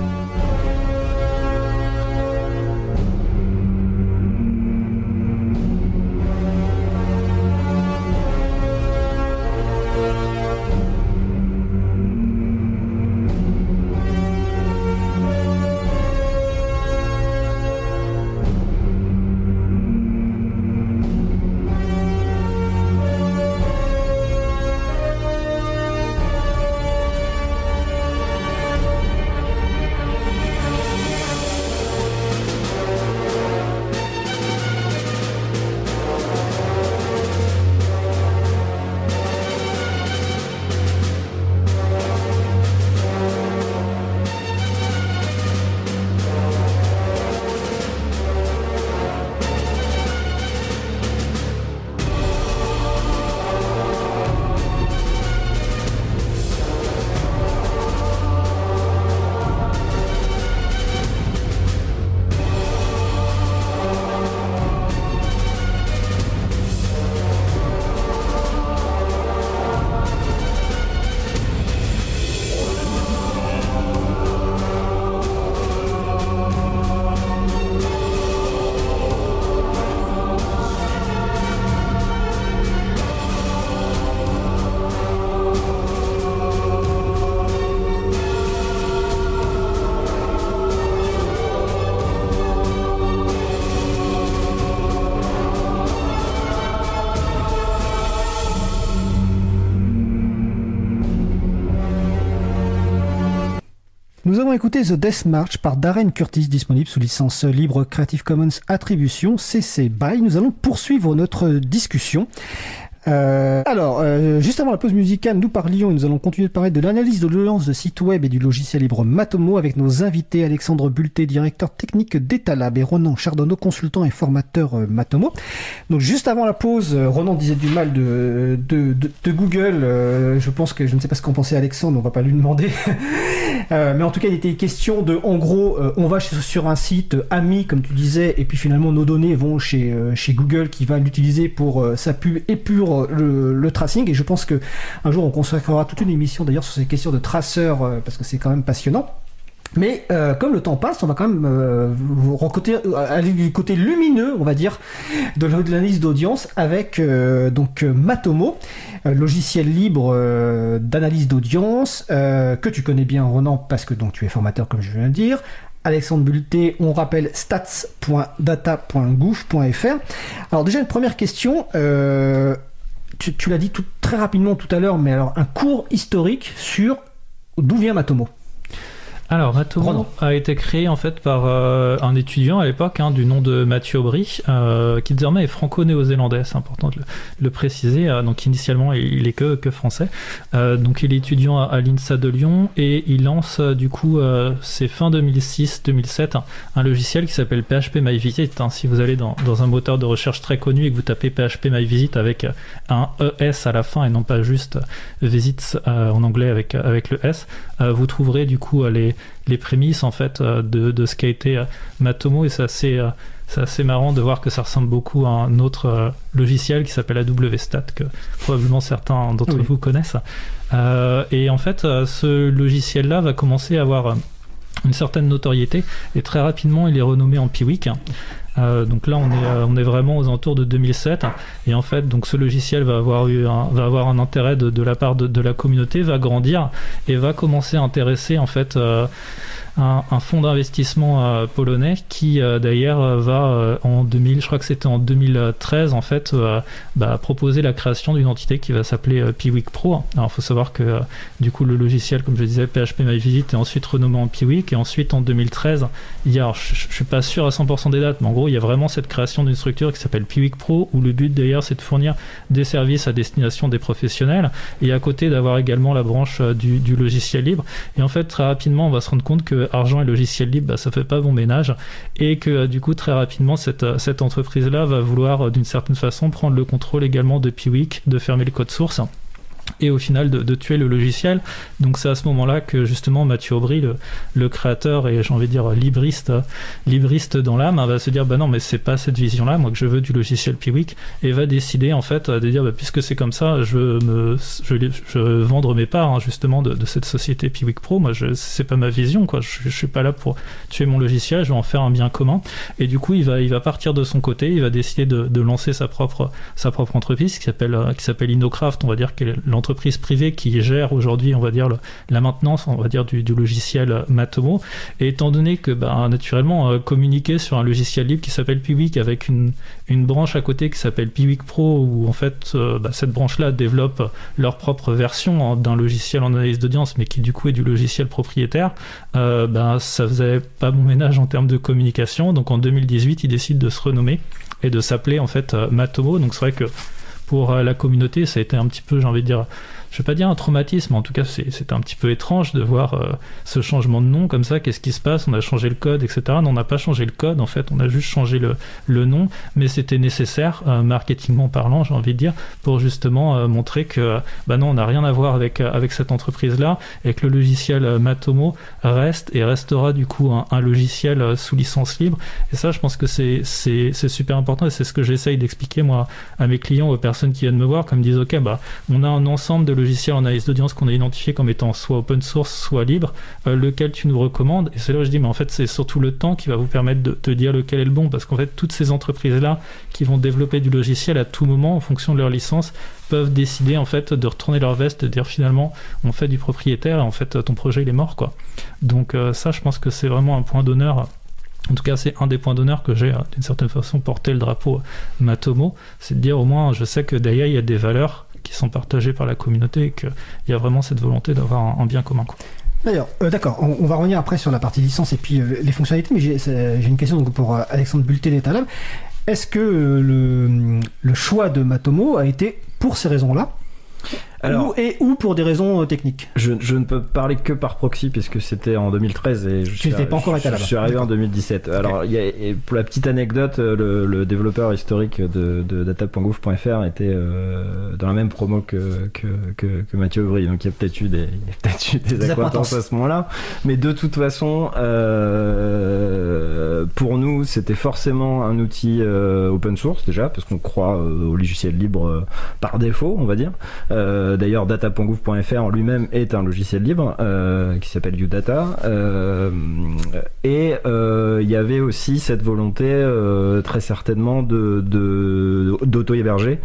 Nous avons écouté The Death March par Darren Curtis, disponible sous licence libre Creative Commons Attribution CC BY. Nous allons poursuivre notre discussion Euh, alors, euh, juste avant la pause musicale, nous parlions et nous allons continuer de parler de l'analyse de l'audience de sites web et du logiciel libre Matomo avec nos invités Alexandre Bulté, directeur technique d'Etalab et Ronan Chardonneau, consultant et formateur euh, Matomo. Donc juste avant la pause, Ronan disait du mal de, Google. Je pense que je ne sais pas ce qu'en pensait Alexandre, on va pas lui demander. Mais en tout cas, il était question de, en gros, on va sur un site ami, comme tu disais, et puis finalement nos données vont chez, Google qui va l'utiliser pour sa pub et euh, le, tracing. Et je pense que un jour on consacrera toute une émission d'ailleurs sur ces questions de traceurs euh, parce que c'est quand même passionnant. Mais euh, comme le temps passe, on va quand même euh, rencontrer- du côté lumineux, on va dire, de l'analyse d'audience avec donc Matomo, logiciel libre d'analyse d'audience que tu connais bien Ronan parce que donc tu es formateur comme je viens de dire. Alexandre Bulté, on rappelle stats.data.gouv.fr. Alors déjà une première question. Tu, l'as dit très rapidement tout à l'heure, mais alors un cours historique sur d'où vient Matomo. Alors, Matomo a été créé en fait par euh, un étudiant à l'époque hein, du nom de Mathieu Aubry, euh, qui désormais est franco-néo-zélandais, c'est important de le, le préciser. Euh, donc, initialement, il, il est que, que français. Euh, donc, il est étudiant à, à l'INSA de Lyon et il lance du coup, c'est fin 2006-2007, un, un logiciel qui s'appelle PHP My Visit. hein. si vous allez dans, dans un moteur de recherche très connu et que vous tapez PHP My Visit avec un ES à la fin et non pas juste Visits en anglais avec, avec le S, vous trouverez du coup euh, les, les prémices en fait euh, de, de ce qu'a été euh, Matomo et c'est assez, euh, c'est assez marrant de voir que ça ressemble beaucoup à un autre logiciel qui s'appelle AWStat que probablement certains d'entre Oui. vous connaissent. Euh, et en fait, ce logiciel-là va commencer à avoir une certaine notoriété et très rapidement il est renommé en Piwik. Euh, donc là on est, euh, on est vraiment aux alentours de 2007 et en fait donc ce logiciel va avoir eu un, va avoir un intérêt de, la part de, la communauté va grandir et va commencer à intéresser en fait euh, un, fonds d'investissement polonais qui d'ailleurs va en 2000 je crois que c'était en 2013 en fait bah, proposer la création d'une entité qui va s'appeler Piwik Pro. Alors il faut savoir que du coup le logiciel comme je disais PHP My Visit est ensuite renommé en Piwik et ensuite en 2013 il y a je, je suis pas sûr à 100% des dates mais en gros il y a vraiment cette création d'une structure qui s'appelle Piwik Pro où le but d'ailleurs c'est de fournir des services à destination des professionnels et à côté d'avoir également la branche euh, du, logiciel libre. Et en fait très rapidement on va se rendre compte que argent et logiciel libre bah, ça fait pas bon ménage et que euh, du coup très rapidement cette, euh, cette entreprise là va vouloir d'une certaine façon prendre le contrôle également de Piwik de fermer le code source et au final de, tuer le logiciel. Donc c'est à ce moment-là que justement Mathieu Aubry, le, créateur et j'ai envie de dire libriste, libriste dans l'âme, hein, va se dire bah non mais c'est pas cette vision-là, moi que je veux du logiciel Piwik et va décider en fait de dire bah, puisque c'est comme ça, je veux me, je, je vendre mes parts hein, justement de, cette société Piwik Pro. Moi je, c'est pas ma vision quoi, je, je suis pas là pour tuer mon logiciel, je vais en faire un bien commun. Et du coup il va, il va partir de son côté, il va décider de, lancer sa propre, sa propre entreprise qui s'appelle, qui s'appelle InnoCraft, on va dire qu'elle l'entreprise privée qui gère aujourd'hui, on va dire, la maintenance, on va dire, du, logiciel Matomo. Et étant donné que, bah, naturellement, euh, communiquer sur un logiciel libre qui s'appelle Piwik avec une, branche à côté qui s'appelle Piwik Pro, où en fait, euh, bah, cette branche-là développe leur propre version d'un logiciel en analyse d'audience, mais qui du coup est du logiciel propriétaire, euh, bah, ça faisait pas bon ménage en termes de communication. Donc en 2018, ils décident de se renommer et de s'appeler en fait euh, Matomo. Donc c'est vrai que pour euh, la communauté, ça a été un petit peu, j'ai envie de dire, je vais pas dire un traumatisme, en tout cas c'est- un petit peu étrange de voir euh, ce changement de nom comme ça, qu'est-ce qui se passe, on a changé le code, etc. Non, on n'a pas changé le code, en fait, on a juste changé le, nom, mais c'était nécessaire, euh, marketingment parlant, j'ai envie de dire, pour justement euh, montrer que, bah non, on n'a rien à voir avec, euh, avec cette entreprise-là, et que le logiciel Matomo reste et restera du coup un, un logiciel sous licence libre, et ça je pense que c'est super important, et c'est ce que j'essaye d'expliquer moi à mes clients, aux personnes qui viennent me voir, comme disent, ok, bah, on a un ensemble de logiciels en analyse d'audience qu'on a identifié comme étant soit open source, soit libre, euh, lequel tu nous recommandes. Et c'est là où je dis, mais en fait, c'est surtout le temps qui va vous permettre de te dire lequel est le bon, parce qu'en fait, toutes ces entreprises-là qui vont développer du logiciel à tout moment, en fonction de leur licence, peuvent décider en fait de retourner leur veste, de dire finalement, on fait du propriétaire et en fait, ton projet il est mort, quoi. Donc euh, ça, je pense que c'est vraiment un point d'honneur. En tout cas, c'est un des points d'honneur que j'ai, euh, d'une certaine façon, porté le drapeau Matomo. C'est de dire au moins, je sais que derrière, il y a des valeurs qui sont partagées par la communauté et qu'il y a vraiment cette volonté d'avoir un, bien commun. D'ailleurs, euh, d'accord, on, va revenir après sur la partie licence et puis euh, les fonctionnalités, mais j'ai une question donc, pour euh, Alexandre Bulté d'Etalab. est-ce que le, le choix de Matomo a été pour ces raisons-là? Alors- ou, et ou pour des raisons euh, techniques? Je, je ne peux parler que par proxy puisque c'était en 2013 et je suis, pas encore je-. Je suis arrivé en D'accord. 2017. Alors, il y a- et pour la petite anecdote, euh, le, le développeur historique de, de data.gouv.fr était euh, dans la même promo que, que, que, que Mathieu Aubry. Donc, il y a peut-être eu des, peut-être eu des, Des acquaintances à ce moment-là. Mais de toute façon, euh, pour nous, c'était forcément un outil euh, open source déjà, parce qu'on croit euh, au logiciel libre par défaut, on va dire. Euh, D'ailleurs, data.gouv.fr en lui-même est un logiciel libre euh, qui s'appelle UData. Euh, et euh, il y avait aussi cette volonté euh, très certainement d'auto-héberger,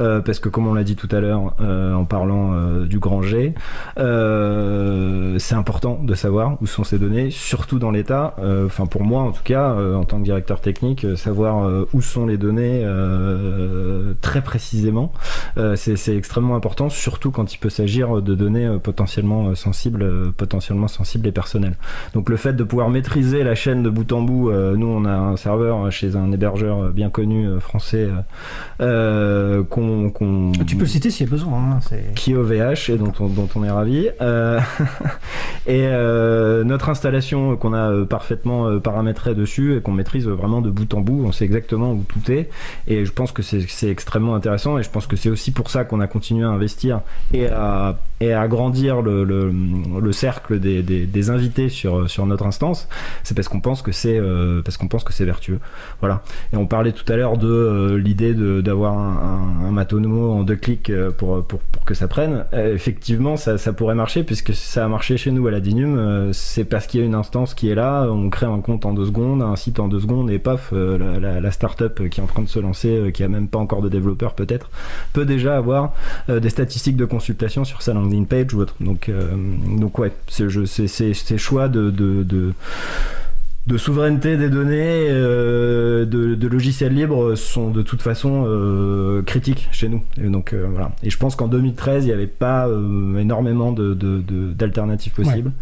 euh, parce que comme on l'a dit tout à l'heure euh, en parlant euh, du grand G, euh, c'est important de savoir où sont ces données, surtout dans l'état. Euh, Enfin, pour moi en tout cas, euh, en tant que directeur technique, euh, savoir euh, où sont les données euh, très précisément, euh, c'est extrêmement important, surtout quand il peut s'agir de données euh, potentiellement euh, sensibles, euh, potentiellement sensibles et personnelles. Donc le fait de pouvoir maîtriser la chaîne de bout en bout, nous on a un serveur chez un hébergeur bien connu français euh, qu'on qu'on- Tu peux le citer s'il y a besoin. hein, c'est- qui est OVH et dont on, dont on est ravi. Euh, et euh, notre installation qu'on a parfaitement paramétrée dessus et qu'on maîtrise vraiment de bout en bout, on sait exactement où tout est. Et je pense que c'est c'est extrêmement intéressant et je pense que c'est aussi pour ça qu'on a continué à investir you know, he, uh, et à agrandir le, le, le cercle des, des, des invités sur, sur notre instance. C'est parce qu'on pense que c'est euh, parce qu'on pense que c'est vertueux. Voilà. Et on parlait tout à l'heure de euh, l'idée d'avoir un, un, un Matomo en deux clics euh, pour, pour, pour que ça prenne. Euh, effectivement, ça, ça pourrait marcher puisque ça a marché chez nous à la Dinum. Euh, c'est parce qu'il y a une instance qui est là, on crée un compte en deux secondes, un site en deux secondes et paf, euh, la, la, la start-up qui est en train de se lancer, qui a même pas encore de développeurs peut-être, peut déjà avoir des statistiques de consultation sur sa landing page ou autre. Donc, euh, donc ouais, c'est ces choix de, de, de de souveraineté des données, euh, de, de logiciels libres sont de toute façon euh, critiques chez nous. Et donc euh, voilà. Et je pense qu'en 2013, il n'y avait pas énormément de, de- de- d'alternatives possibles.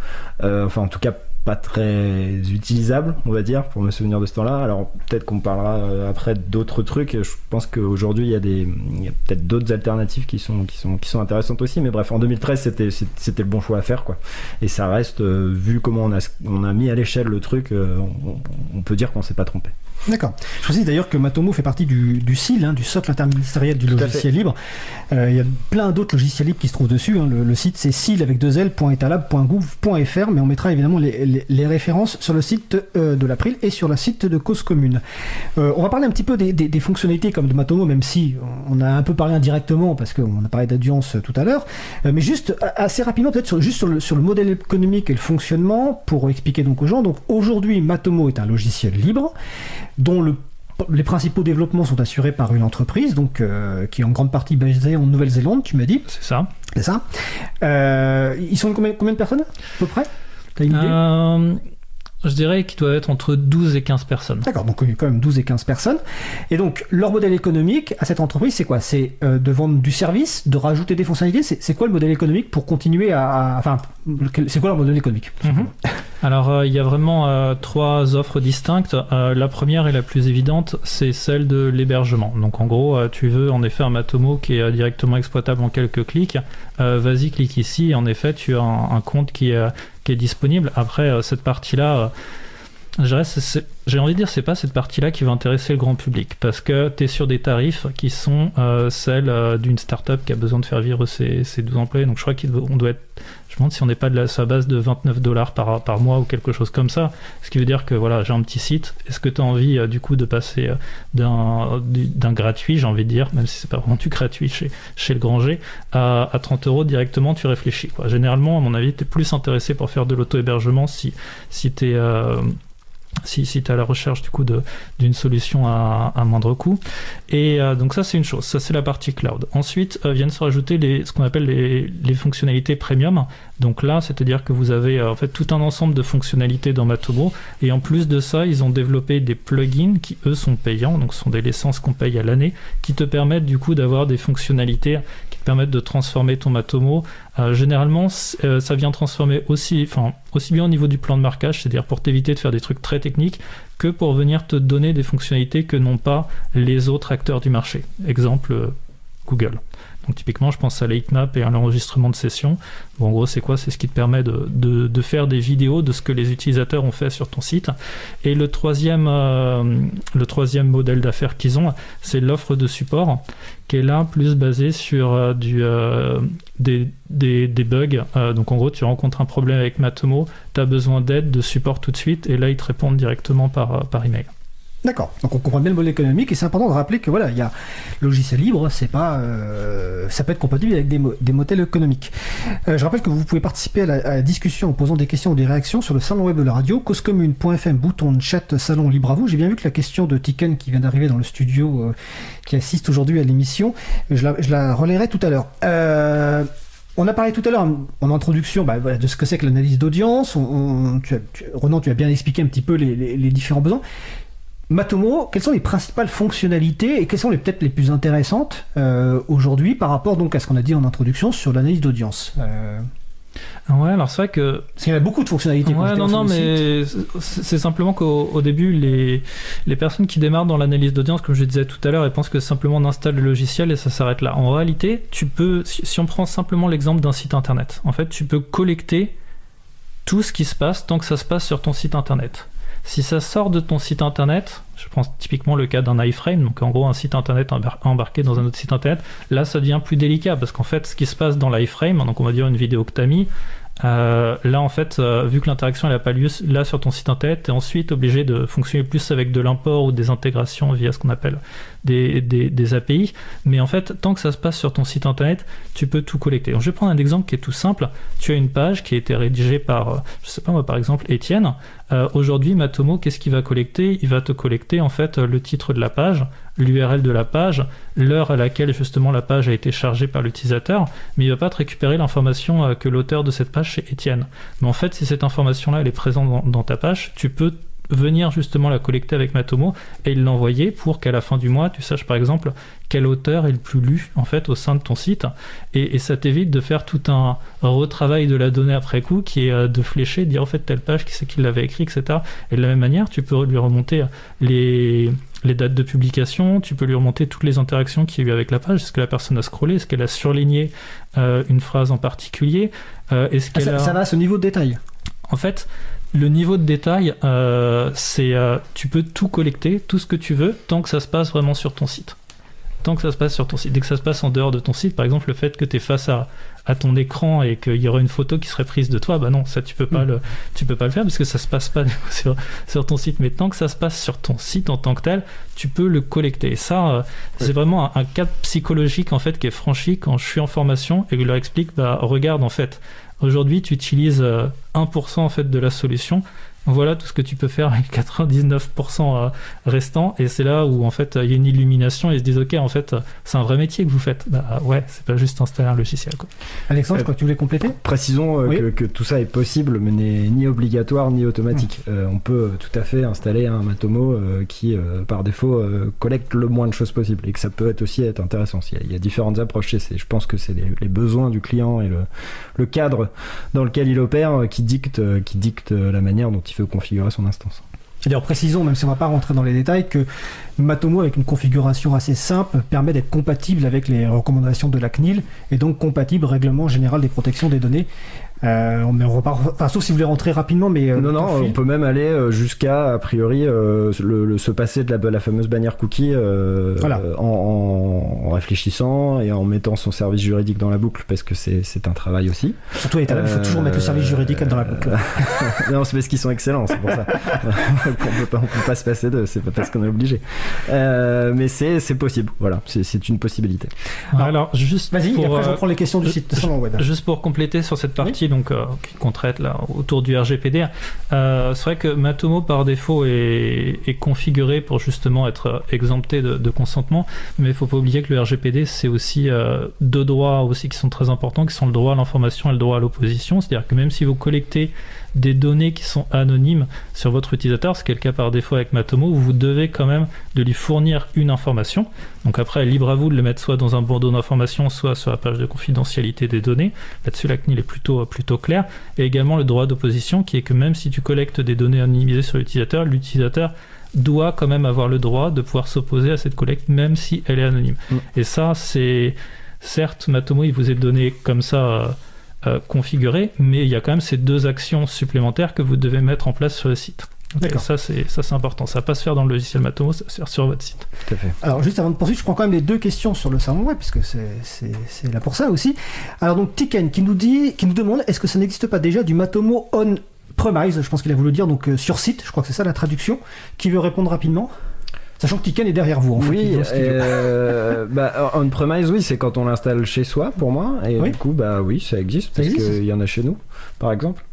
Enfin, en tout cas, pas très utilisables, on va dire, pour me souvenir de ce temps-là. Alors peut-être qu'on parlera euh, après d'autres trucs. Je pense qu'aujourd'hui, il y a des, il peut-être d'autres alternatives qui sont, qui sont, qui sont intéressantes aussi. Mais bref, en 2013, c'était, c'était le bon choix à faire, quoi. Et ça reste, euh, vu comment on a, on a mis à l'échelle le truc, euh, on, on peut dire qu'on s'est pas trompé. D'accord. Je précise d'ailleurs que Matomo fait partie du, du SIL, hein, du socle interministériel du Tout logiciel libre. Euh, il y a plein d'autres logiciels libres qui se trouvent dessus. hein. Le, le site c'est sil avec deux l.etalab.gouv.fr, mais on mettra évidemment les, les- les références sur le site euh, de l'April et sur le site de Cause Commune. Euh, on va parler un petit peu des, des- des fonctionnalités comme de Matomo, même si on a un peu parlé indirectement parce qu'on a parlé d'audience tout à l'heure. Euh, mais juste assez rapidement, peut-être sur, juste sur le, sur le modèle économique et le fonctionnement, pour expliquer donc aux gens. Donc aujourd'hui, Matomo est un logiciel libre dont le les principaux développements sont assurés par une entreprise, donc euh, qui est en grande partie basée en Nouvelle-Zélande, tu m'as dit, C'est ça. c'est ça. Euh, Ils sont combien, combien de personnes, à peu près? T'as une idée? Euh, je dirais qu'il doit être entre 12 et 15 personnes. D'accord, donc il y a quand même 12 et 15 personnes. Et donc, leur modèle économique à cette entreprise, c'est quoi? C'est euh, de vendre du service, de rajouter des fonctionnalités? C'est quoi le modèle économique pour continuer à... à- Enfin, c'est quoi leur modèle économique? Mhm. Alors, euh, il y a vraiment euh, trois offres distinctes. La première et la plus évidente, c'est celle de l'hébergement. Donc, en gros, tu veux en effet un Matomo qui est directement exploitable en quelques clics. Vas-y, clique ici. Et en effet, tu as un, un compte qui est, qui est disponible. Après, euh, cette partie-là. J'ai envie de dire, c'est pas cette partie-là qui va intéresser le grand public, parce que tu es sur des tarifs qui sont euh, celles euh, d'une startup qui a besoin de faire vivre ses, ses 12 employés. Donc je crois qu'on doit être, je me demande si on n'est pas de la, la base de 29 dollars par, par mois ou quelque chose comme ça. Ce qui veut dire que voilà, j'ai un petit site. Est-ce que tu as envie euh, du coup de passer euh, d'un du- d'un gratuit, j'ai envie de dire, même si c'est pas vraiment du gratuit chez, chez le grand G, à, à 30 euros directement, tu réfléchis. Quoi. Généralement, à mon avis, tu es plus intéressé pour faire de l'auto-hébergement si, si tu es si, si tu es à la recherche du coup d'une solution à, à moindre coût. Et euh, donc ça c'est une chose, ça c'est la partie cloud. Ensuite euh, viennent se rajouter les, ce qu'on appelle les, les fonctionnalités premium. Donc là, c'est-à-dire que vous avez euh, en fait tout un ensemble de fonctionnalités dans Matomo. Et en plus de ça, ils ont développé des plugins qui eux sont payants, donc ce sont des licences qu'on paye à l'année, qui te permettent du coup d'avoir des fonctionnalités qui te permettent de transformer ton Matomo généralement, ça vient transformer aussi, aussi bien au niveau du plan de marquage, c'est-à-dire pour t'éviter de faire des trucs très techniques, que pour venir te donner des fonctionnalités que n'ont pas les autres acteurs du marché. Exemple, Google. Donc typiquement, je pense à l'heatmap et à l'enregistrement de session. Bon, en gros, c'est quoi? C'est ce qui te permet de, de, faire des vidéos de ce que les utilisateurs ont fait sur ton site. Et le troisième, euh, le troisième modèle d'affaires qu'ils ont, c'est l'offre de support, qui est là plus basée sur euh, du, euh, des, des, des, bugs. donc en gros, tu rencontres un problème avec Matomo, tu as besoin d'aide, de support tout de suite, et là, ils te répondent directement par, par email. D'accord. Donc on comprend bien le modèle économique et c'est important de rappeler que voilà, il y a logiciel libre, c'est pas, euh, ça peut être compatible avec des, modèles économiques. Euh, je rappelle que vous pouvez participer à la, discussion en posant des questions ou des réactions sur le salon web de la radio, causecommune.fm, bouton de chat, salon libre à vous. J'ai bien vu que la question de Tiken qui vient d'arriver dans le studio, euh, qui assiste aujourd'hui à l'émission, je la, je la relayerai tout à l'heure. On a parlé tout à l'heure en introduction bah, de ce que c'est que l'analyse d'audience. Renan, tu as bien expliqué un petit peu les différents besoins. Matomo, quelles sont les principales fonctionnalités et quelles sont peut-être les plus intéressantes euh, aujourd'hui par rapport donc à ce qu'on a dit en introduction sur l'analyse d'audience euh... Ouais, alors c'est vrai que. Parce qu'il y a beaucoup de fonctionnalités. Ouais, non, non, mais c'est simplement qu'au début, les, les personnes qui démarrent dans l'analyse d'audience, comme je disais tout à l'heure, elles pensent que simplement on installe le logiciel et ça s'arrête là. En réalité, tu peux, si on prend simplement l'exemple d'un site internet, en fait, tu peux collecter tout ce qui se passe tant que ça se passe sur ton site internet. Si ça sort de ton site internet, je prends typiquement le cas d'un iframe, donc en gros un site internet embarqué dans un autre site internet, là ça devient plus délicat parce qu'en fait ce qui se passe dans l'iframe, donc on va dire une vidéo que tu as mis, euh, là, en fait, euh, vu que l'interaction n'a pas lieu là sur ton site internet, tu es ensuite obligé de fonctionner plus avec de l'import ou des intégrations via ce qu'on appelle des, API. Mais en fait, tant que ça se passe sur ton site internet, tu peux tout collecter. je vais prendre un exemple qui est tout simple. Tu as une page qui a été rédigée par, euh, je sais pas moi, par exemple, Étienne. Aujourd'hui, Matomo, qu'est-ce qu'il va collecter? Il va te collecter en fait le titre de la page, l'URL de la page, l'heure à laquelle justement la page a été chargée par l'utilisateur, mais il va pas te récupérer l'information euh, que l'auteur de cette page c'est Étienne. Mais en fait, si cette information-là elle est présente dans, ta page, tu peux venir justement la collecter avec Matomo et l'envoyer pour qu'à la fin du mois, tu saches par exemple quel auteur est le plus lu en fait au sein de ton site. Et, ça t'évite de faire tout un retravail de la donnée après coup qui est euh, de flécher, de dire en fait telle page qui c'est qui l'avait écrit, etc. Et de la même manière, tu peux lui remonter les les dates de publication, tu peux lui remonter toutes les interactions qu'il y a eu avec la page, est-ce que la personne a scrollé, est-ce qu'elle a surligné euh, une phrase en particulier, euh, est-ce ah, qu'elle ça, va à ce niveau de détail? En fait, le niveau de détail, euh, c'est tu peux tout collecter, tout ce que tu veux, tant que ça se passe vraiment sur ton site tant que ça se passe sur ton site. Dès que ça se passe en dehors de ton site, par exemple, le fait que tu es face à, à ton écran et qu'il y aura une photo qui serait prise de toi, bah non, ça tu peux pas, mm. le, tu peux pas le faire parce que ça se passe pas sur, sur ton site. Mais tant que ça se passe sur ton site en tant que tel, tu peux le collecter. Et ça, euh, c'est vraiment un, cas psychologique en fait qui est franchi quand je suis en formation et que je leur explique, bah regarde en fait, aujourd'hui tu utilises 1% euh, en fait de la solution voilà tout ce que tu peux faire avec 99% euh, restant. Et c'est là où en fait il y a une illumination et ils se disent ok en fait c'est un vrai métier que vous faites. Bah ouais, c'est pas juste installer un logiciel. Quoi. Alexandre, je crois que tu voulais compléter? Précisons euh, que, tout ça est possible mais n'est ni obligatoire ni automatique. Hum. Euh, on peut tout à fait installer un Matomo qui par défaut collecte le moins de choses possible et que ça peut être aussi être intéressant. Il y a, différentes approches. Je pense que c'est les, besoins du client et le, le, cadre dans lequel il opère qui dicte, qui dicte la manière dont il configurer son instance. D'ailleurs, précisons, même si on ne va pas rentrer dans les détails, que Matomo, avec une configuration assez simple, permet d'être compatible avec les recommandations de la CNIL et donc compatible règlement général des protections des données euh, on repart, enfin, sauf si vous voulez rentrer rapidement, mais euh, non, non, on peut même aller euh, jusqu'à a priori le, se passer de la, la fameuse bannière cookie en, réfléchissant et en mettant son service juridique dans la boucle parce que c'est un travail aussi. Surtout il faut toujours mettre le service juridique dans la boucle. non, c'est parce qu'ils sont excellents, c'est pour ça. on peut pas, peut pas se passer de, c'est pas parce qu'on est obligé. mais c'est possible, voilà, c'est une possibilité. Alors, juste vas-y, après je reprends les questions du site Juste pour compléter sur cette partie partie donc qu'on traite là autour du RGPD. c'est vrai que Matomo par défaut est, configuré pour justement être exempté de, consentement, mais il faut pas oublier que le RGPD c'est aussi deux droits aussi qui sont très importants, qui sont le droit à l'information et le droit à l'opposition. C'est-à-dire que même si vous collectez des données qui sont anonymes sur votre utilisateur, ce qui est le cas par défaut avec Matomo, vous devez quand même de lui fournir une information. Donc après, libre à vous de le mettre soit dans un bandeau d'information, soit sur la page de confidentialité des données. Là-dessus, la CNIL est plutôt, plutôt claire. Et également le droit d'opposition, qui est que même si tu collectes des données anonymisées sur l'utilisateur, l'utilisateur doit quand même avoir le droit de pouvoir s'opposer à cette collecte, même si elle est anonyme. Mm. Et ça, c'est... Certes, Matomo, il vous est donné comme ça... Euh, configuré, mais il y a quand même ces deux actions supplémentaires que vous devez mettre en place sur le site. Et ça, c'est ça, c'est important. Ça va pas se faire dans le logiciel Matomo, ça va se faire sur votre site. Tout à fait. Alors, juste avant de poursuivre, je prends quand même les deux questions sur le salon web, puisque c'est là pour ça aussi. Alors, donc, Tiken qui nous dit, qui nous demande, est-ce que ça n'existe pas déjà du Matomo on premise Je pense qu'il a voulu dire donc euh, sur site. Je crois que c'est ça la traduction. Qui veut répondre rapidement Sachant que Tiken est derrière vous, en fait. Oui, euh, bah, on-premise, oui, c'est quand on l'installe chez soi, pour moi. Et du coup, bah oui, ça existe, parce qu'il y en a chez nous, par exemple.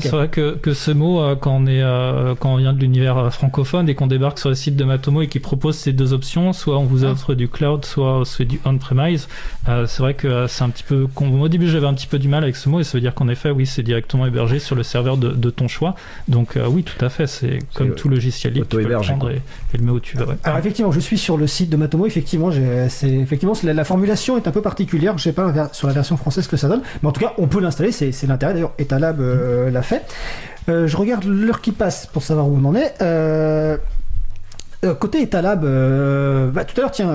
C'est vrai que, que, ce mot, euh, quand on, est, euh, quand on vient de l'univers euh, francophone et qu'on débarque sur le site de Matomo et qui propose ces deux options, soit on vous ah. offre du cloud, soit, soit du on-premise, c'est vrai que c'est un petit peu. Au début, j'avais un petit peu du mal avec ce mot et ça veut dire qu'en effet, oui, c'est directement hébergé sur le serveur de, de ton choix. Donc, oui, tout à fait, c'est comme tout logiciel libre, tu peux le prendre et, le mettre où tu veux. Alors, effectivement, je suis sur le site de Matomo. Effectivement, c'est effectivement la, la, formulation est un peu particulière. Je sais pas sur la version française ce que ça donne, mais en tout cas, on peut l'installer. C'est l'intérêt. D'ailleurs, Etalab l'a fait. Euh, je regarde l'heure qui passe pour savoir où on en est. Euh, euh, côté Etalab, bah, tout à l'heure, tiens,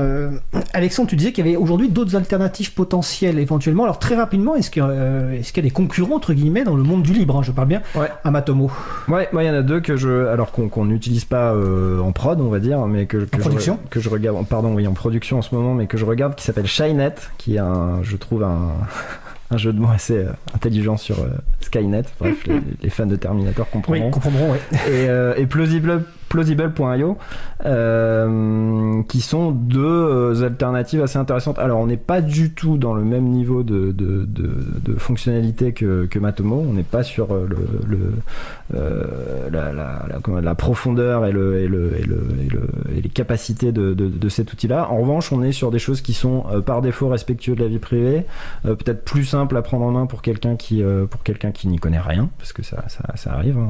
Alexandre, tu disais qu'il y avait aujourd'hui d'autres alternatives potentielles éventuellement. Alors très rapidement, est-ce qu'il y, a des concurrents entre guillemets dans le monde du libre hein, Je parle bien ouais. à Matomo. Ouais, moi il y en a deux que je, alors qu'on n'utilise pas en prod, on va dire, mais que, en production, que je regarde, pardon, oui, en production en ce moment, mais que je regarde, qui s'appelle Shynet, qui est un, je trouve un un jeu de mots assez euh, intelligent sur euh, Skynet. Bref, les, fans de Terminator comprendront. Oui, comprendront, Et, euh, et plausible plausible.io, euh, qui sont deux euh, alternatives assez intéressantes. Alors, on n'est pas du tout dans le même niveau de, fonctionnalité que, Matomo. On n'est pas sur euh, la, profondeur et, le, et, le, et, le, et, les capacités de, cet outil-là. En revanche, on est sur des choses qui sont par défaut respectueux de la vie privée, peut-être plus simple à prendre en main pour quelqu'un qui, pour quelqu'un n'y connaît rien, parce que ça, arrive. Hein.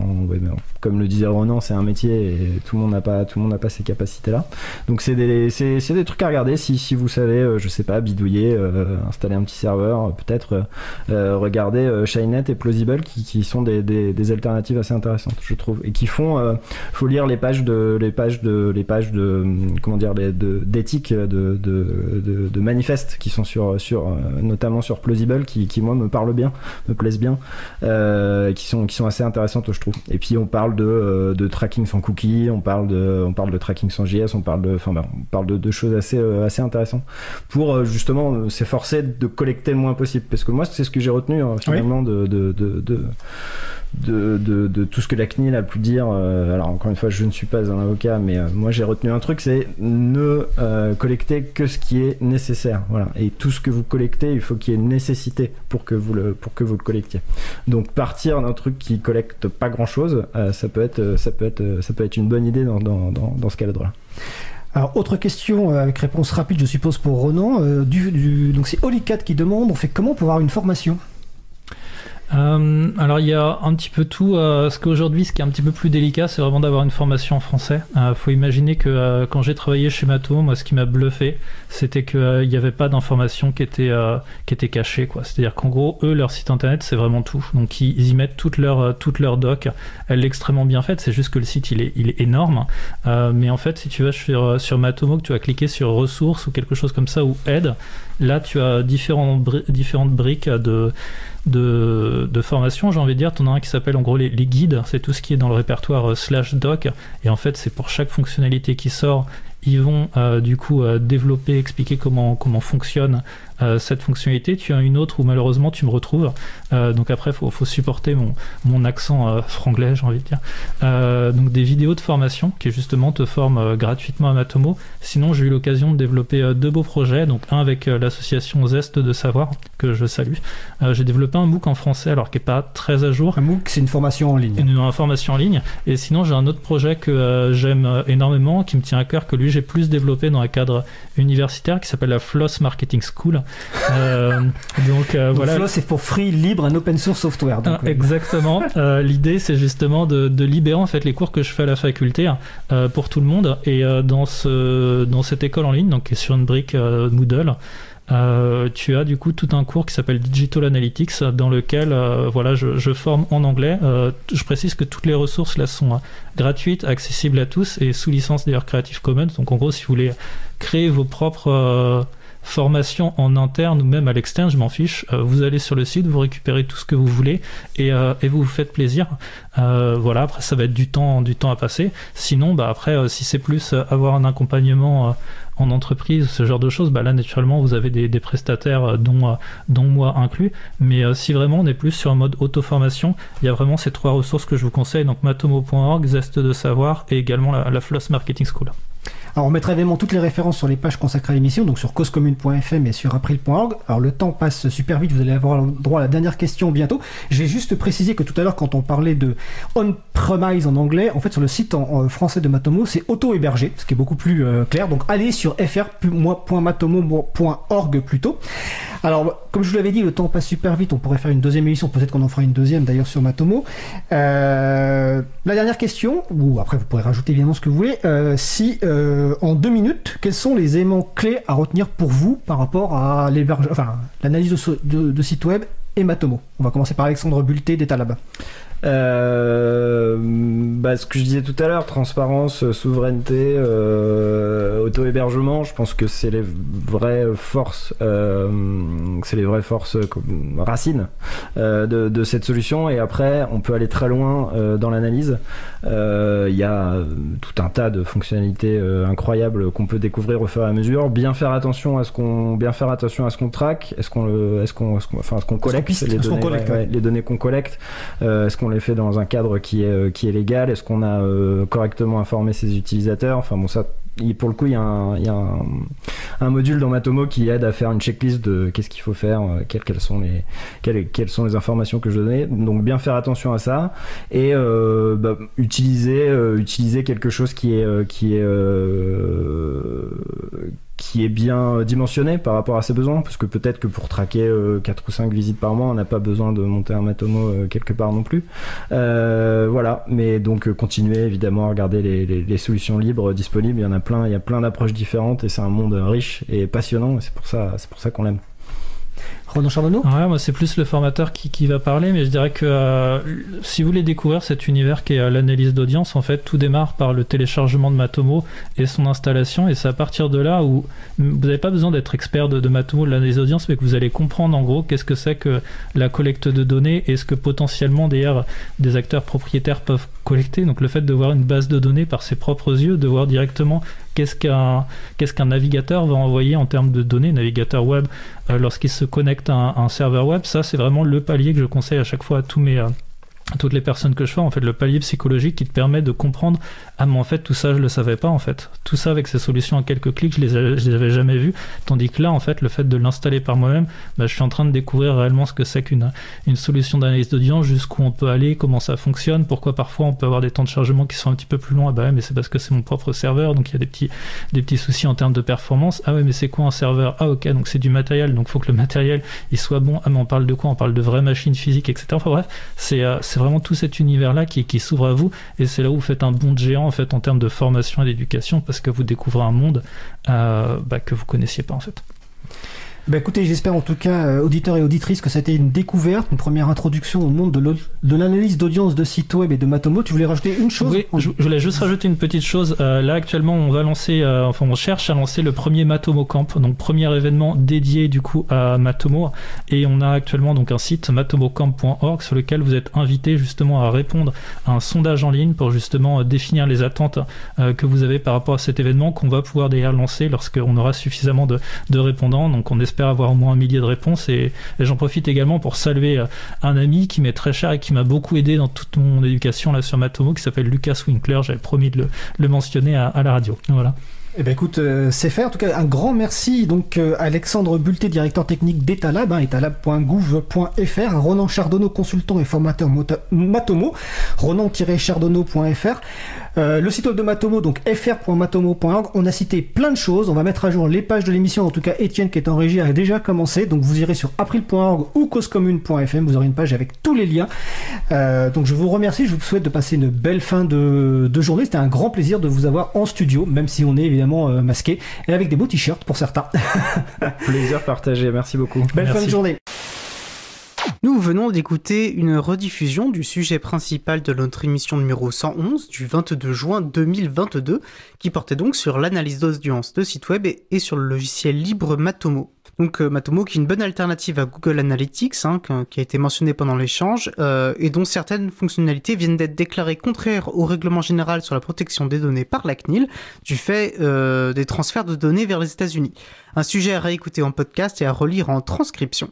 comme le disait Ronan, c'est un métier tout le monde n'a pas tout le monde n'a pas ces capacités là donc c'est des c'est, des trucs à regarder. Si, si vous savez euh, je sais pas bidouiller euh, installer un petit serveur peut-être euh, regarder Shynet et Plausible qui, qui sont des, des, alternatives assez intéressantes je trouve. Et qui font faut lire les pages de les pages de les pages de comment dire d'éthique de, de manifestes qui sont sur sur notamment sur Plausible qui, qui moi me parlent bien me plaisent bien qui sont qui sont assez intéressantes je trouve. Et puis on parle de, de tracking sans cookies on parle de, on parle de tracking sans JS, on parle de, enfin, on parle de, choses assez, euh, assez intéressantes pour euh, justement euh, s'efforcer de collecter le moins possible. Parce que moi, c'est ce que j'ai retenu hein, finalement de, de, de de, de, tout ce que la CNIL a pu dire. Euh, alors encore une fois, je ne suis pas un avocat, mais euh, moi j'ai retenu un truc, c'est ne euh, collecter que ce qui est nécessaire. Voilà. Et tout ce que vous collectez, il faut qu'il y ait nécessité pour que vous le pour que vous le collectiez. Donc partir d'un truc qui collecte pas grand chose, ça peut être ça peut être ça peut être une bonne idée dans, dans, dans, ce cadre-là. Alors, autre question avec réponse rapide, je suppose, pour Ronan. du, donc, c'est Olicat qui demande on fait comment pour avoir une formation? Euh, alors il y a un petit peu tout. Euh, ce qu'aujourd'hui, ce qui est un petit peu plus délicat, c'est vraiment d'avoir une formation en français. Euh, faut imaginer que euh, quand j'ai travaillé chez Mato, moi, ce qui m'a bluffé, c'était qu'il n'y avait pas d'informations qui étaient qui étaient cachées. Quoi. C'est-à-dire qu'en gros, eux, leur site internet, c'est vraiment tout. Donc ils, y mettent toute leur toute leur doc. Elle est extrêmement bien faite. C'est juste que le site, il est il est énorme. mais en fait, si tu vas sur sur Matomo, que tu vas cliquer sur ressources ou quelque chose comme ça ou aide, là, tu as différents différentes briques de de, formation, j'ai envie de dire. Tu en as un qui s'appelle en gros les, guides, c'est tout ce qui est dans le répertoire euh, slash doc. Et en fait, c'est pour chaque fonctionnalité qui sort, ils vont du coup développer, expliquer comment, comment fonctionne euh, cette fonctionnalité. Tu as une autre où malheureusement tu me retrouves. Euh, donc après, faut, faut, supporter mon, mon accent euh, franglais, j'ai envie de dire. donc des vidéos de formation qui justement te forment gratuitement à Matomo. Sinon, j'ai eu l'occasion de développer deux beaux projets. Donc un avec l'association Zeste de Savoir, que je salue. j'ai développé un MOOC en français, alors qui n'est pas très à jour. Un MOOC, c'est une formation en ligne. Une, formation en ligne. Et sinon, j'ai un autre projet que j'aime énormément, qui me tient à cœur, que lui, j'ai plus développé dans un cadre universitaire, qui s'appelle la Floss Marketing School, euh, donc euh, voilà. c'est pour free, libre, un open source software. Ah, exactement. Euh, l'idée, c'est justement de, libérer en fait les cours que je fais à la faculté pour tout le monde. Et dans ce dans cette école en ligne, donc qui est sur une brique Moodle. tu as du coup tout un cours qui s'appelle Digital Analytics dans lequel voilà je, je, forme en anglais. je précise que toutes les ressources là sont gratuites, accessibles à tous et sous licence d'ailleurs Creative Commons. Donc en gros, si vous voulez créer vos propres formation en interne ou même à l'externe, je m'en fiche. Euh, vous allez sur le site, vous récupérez tout ce que vous voulez et, euh, vous vous faites plaisir. Euh, voilà, après ça va être du temps, du temps à passer. Sinon, bah après, si c'est plus avoir un accompagnement en entreprise, ce genre de choses, bah là naturellement vous avez des, prestataires dont, moi inclus. Mais si vraiment on est plus sur un mode auto-formation, il y a vraiment ces trois ressources que je vous conseille, donc matomo.org, Zeste de Savoir et également la Floss Marketing School. Alors on mettra évidemment toutes les références sur les pages consacrées à l'émission, donc sur causecommune.fm et sur april.org. Alors le temps passe super vite, vous allez avoir droit à la dernière question bientôt. Je vais juste préciser que tout à l'heure quand on parlait de on-premise en anglais, en fait sur le site en, français de Matomo, c'est auto-hébergé, ce qui est beaucoup plus euh, clair. Donc allez sur fr.matomo.org plutôt. Alors comme je vous l'avais dit, le temps passe super vite, on pourrait faire une deuxième émission, peut-être qu'on en fera une deuxième d'ailleurs sur Matomo. Euh, la dernière question, ou après vous pourrez rajouter évidemment ce que vous voulez, euh, si en deux minutes, quels sont les éléments clés à retenir pour vous par rapport à l'analyse de, site web et Matomo On va commencer par Alexandre Bulté d'Etalab. Euh, bah, ce que je disais tout à l'heure, transparence, souveraineté, euh, auto-hébergement, je pense que c'est les vraies forces, euh, c'est les vraies forces racines euh, de, de, cette solution. Et après, on peut aller très loin euh, dans l'analyse. Euh, il y a tout un tas de fonctionnalités incroyables qu'on peut découvrir au fur et à mesure. Bien faire attention à ce qu'on, bien faire attention à ce qu'on traque, est-ce qu'on le, est-ce qu'on, enfin, ce qu'on collecte, les, données, les données qu'on collecte, est-ce qu'on fait dans un cadre qui est, euh, qui est légal Est-ce qu'on a euh, correctement informé ses utilisateurs? Enfin bon, ça, pour le coup, il y a, un, un, module dans Matomo qui aide à faire une checklist de qu'est-ce qu'il faut faire, euh, quelles, quelles, sont les, quelles, quelles, sont les informations que je donnais. Donc bien faire attention à ça et bah, utiliser, utiliser quelque chose qui est, qui est qui est bien dimensionné par rapport à ses besoins, parce que peut-être que pour traquer 4 ou 5 visites par mois, on n'a pas besoin de monter un Matomo euh, quelque part non plus. Euh, voilà, mais donc euh, continuer évidemment à regarder les, solutions libres disponibles, il y en a plein, il y a plein d'approches différentes et c'est un monde riche et passionnant, et c'est pour ça, c'est pour ça qu'on l'aime. Renaud Charbonneau? Ouais, moi c'est plus le formateur qui, qui, va parler, mais je dirais que euh, si vous voulez découvrir cet univers qui est euh, l'analyse d'audience, en fait, tout démarre par le téléchargement de Matomo et son installation, et c'est à partir de là où vous n'avez pas besoin d'être expert de, Matomo, de l'analyse d'audience, mais que vous allez comprendre en gros qu'est-ce que c'est que la collecte de données et ce que potentiellement d'ailleurs des acteurs propriétaires peuvent collecter. Donc le fait de voir une base de données par ses propres yeux, de voir directement qu'est-ce qu'un qu'est-ce navigateur va envoyer en termes de données, navigateur web, euh, lorsqu'il se connecte un, serveur web. Ça, c'est vraiment le palier que je conseille à chaque fois à tous mes, euh, toutes les personnes que je fais, en fait, le palier psychologique qui te permet de comprendre ah mais en fait tout ça je le savais pas en fait, tout ça avec ces solutions en quelques clics je les, je les avais jamais vues, tandis que là en fait le fait de l'installer par moi-même, bah, je suis en train de découvrir réellement ce que c'est qu'une une solution d'analyse d'audience, jusqu'où on peut aller, comment ça fonctionne, pourquoi parfois on peut avoir des temps de chargement qui sont un petit peu plus longs, ah bah ouais, mais c'est parce que c'est mon propre serveur donc il y a des petits des petits soucis en termes de performance, ah ouais mais c'est quoi un serveur, ah ok donc c'est du matériel donc faut que le matériel il soit bon, ah mais on parle de quoi, on parle de vraies machines physiques etc. Enfin bref c'est euh, c'est vraiment tout cet univers-là qui, qui s'ouvre à vous, et c'est là où vous faites un bond géant en fait en termes de formation et d'éducation, parce que vous découvrez un monde euh, bah, que vous connaissiez pas en fait. Bah écoutez, j'espère en tout cas, euh, auditeurs et auditrices, que ça a été une découverte, une première introduction au monde de l'analyse d'audience de sites web et de Matomo. Tu voulais rajouter une chose Oui, je, voulais juste rajouter une petite chose. Euh, là, actuellement, on va lancer, euh, enfin, on cherche à lancer le premier Matomo Camp, donc premier événement dédié du coup à Matomo. Et on a actuellement donc un site matomocamp.org sur lequel vous êtes invité justement à répondre à un sondage en ligne pour justement définir les attentes que vous avez par rapport à cet événement qu'on va pouvoir d'ailleurs lancer lorsqu'on aura suffisamment de, de répondants. Donc on espère j'espère avoir au moins un millier de réponses. Et, j'en profite également pour saluer euh, un ami qui m'est très cher et qui m'a beaucoup aidé dans toute mon éducation là sur Matomo, qui s'appelle Lucas Winkler. J'avais promis de le, mentionner à, la radio. Voilà. Eh ben écoute, euh, c'est fait. En tout cas, un grand merci donc euh, Alexandre Bulté, directeur technique d'Etalab, hein, etalab.gouv.fr, Ronan Chardonneau, consultant et formateur Matomo, ronan-chardonneau.fr. Euh, le site web de Matomo, donc fr.matomo.org, on a cité plein de choses. On va mettre à jour les pages de l'émission. En tout cas, Étienne qui est en régie a déjà commencé. Donc vous irez sur april.org ou causecommune.fm. Vous aurez une page avec tous les liens. Donc je vous remercie. Je vous souhaite de passer une belle fin de, journée. C'était un grand plaisir de vous avoir en studio, même si on est évidemment euh, masqué et avec des beaux t-shirts pour certains. plaisir partagé. Merci beaucoup. Belle fin de journée. Nous venons d'écouter une rediffusion du sujet principal de notre émission numéro 111 du 22 juin 2022 qui portait donc sur l'analyse d'audience de sites web et, sur le logiciel libre Matomo. Donc euh, Matomo qui est une bonne alternative à Google Analytics, hein, qui a été mentionné pendant l'échange, euh, et dont certaines fonctionnalités viennent d'être déclarées contraires au règlement général sur la protection des données par la CNIL, du fait euh, des transferts de données vers les États-Unis. Un sujet à réécouter en podcast et à relire en transcription.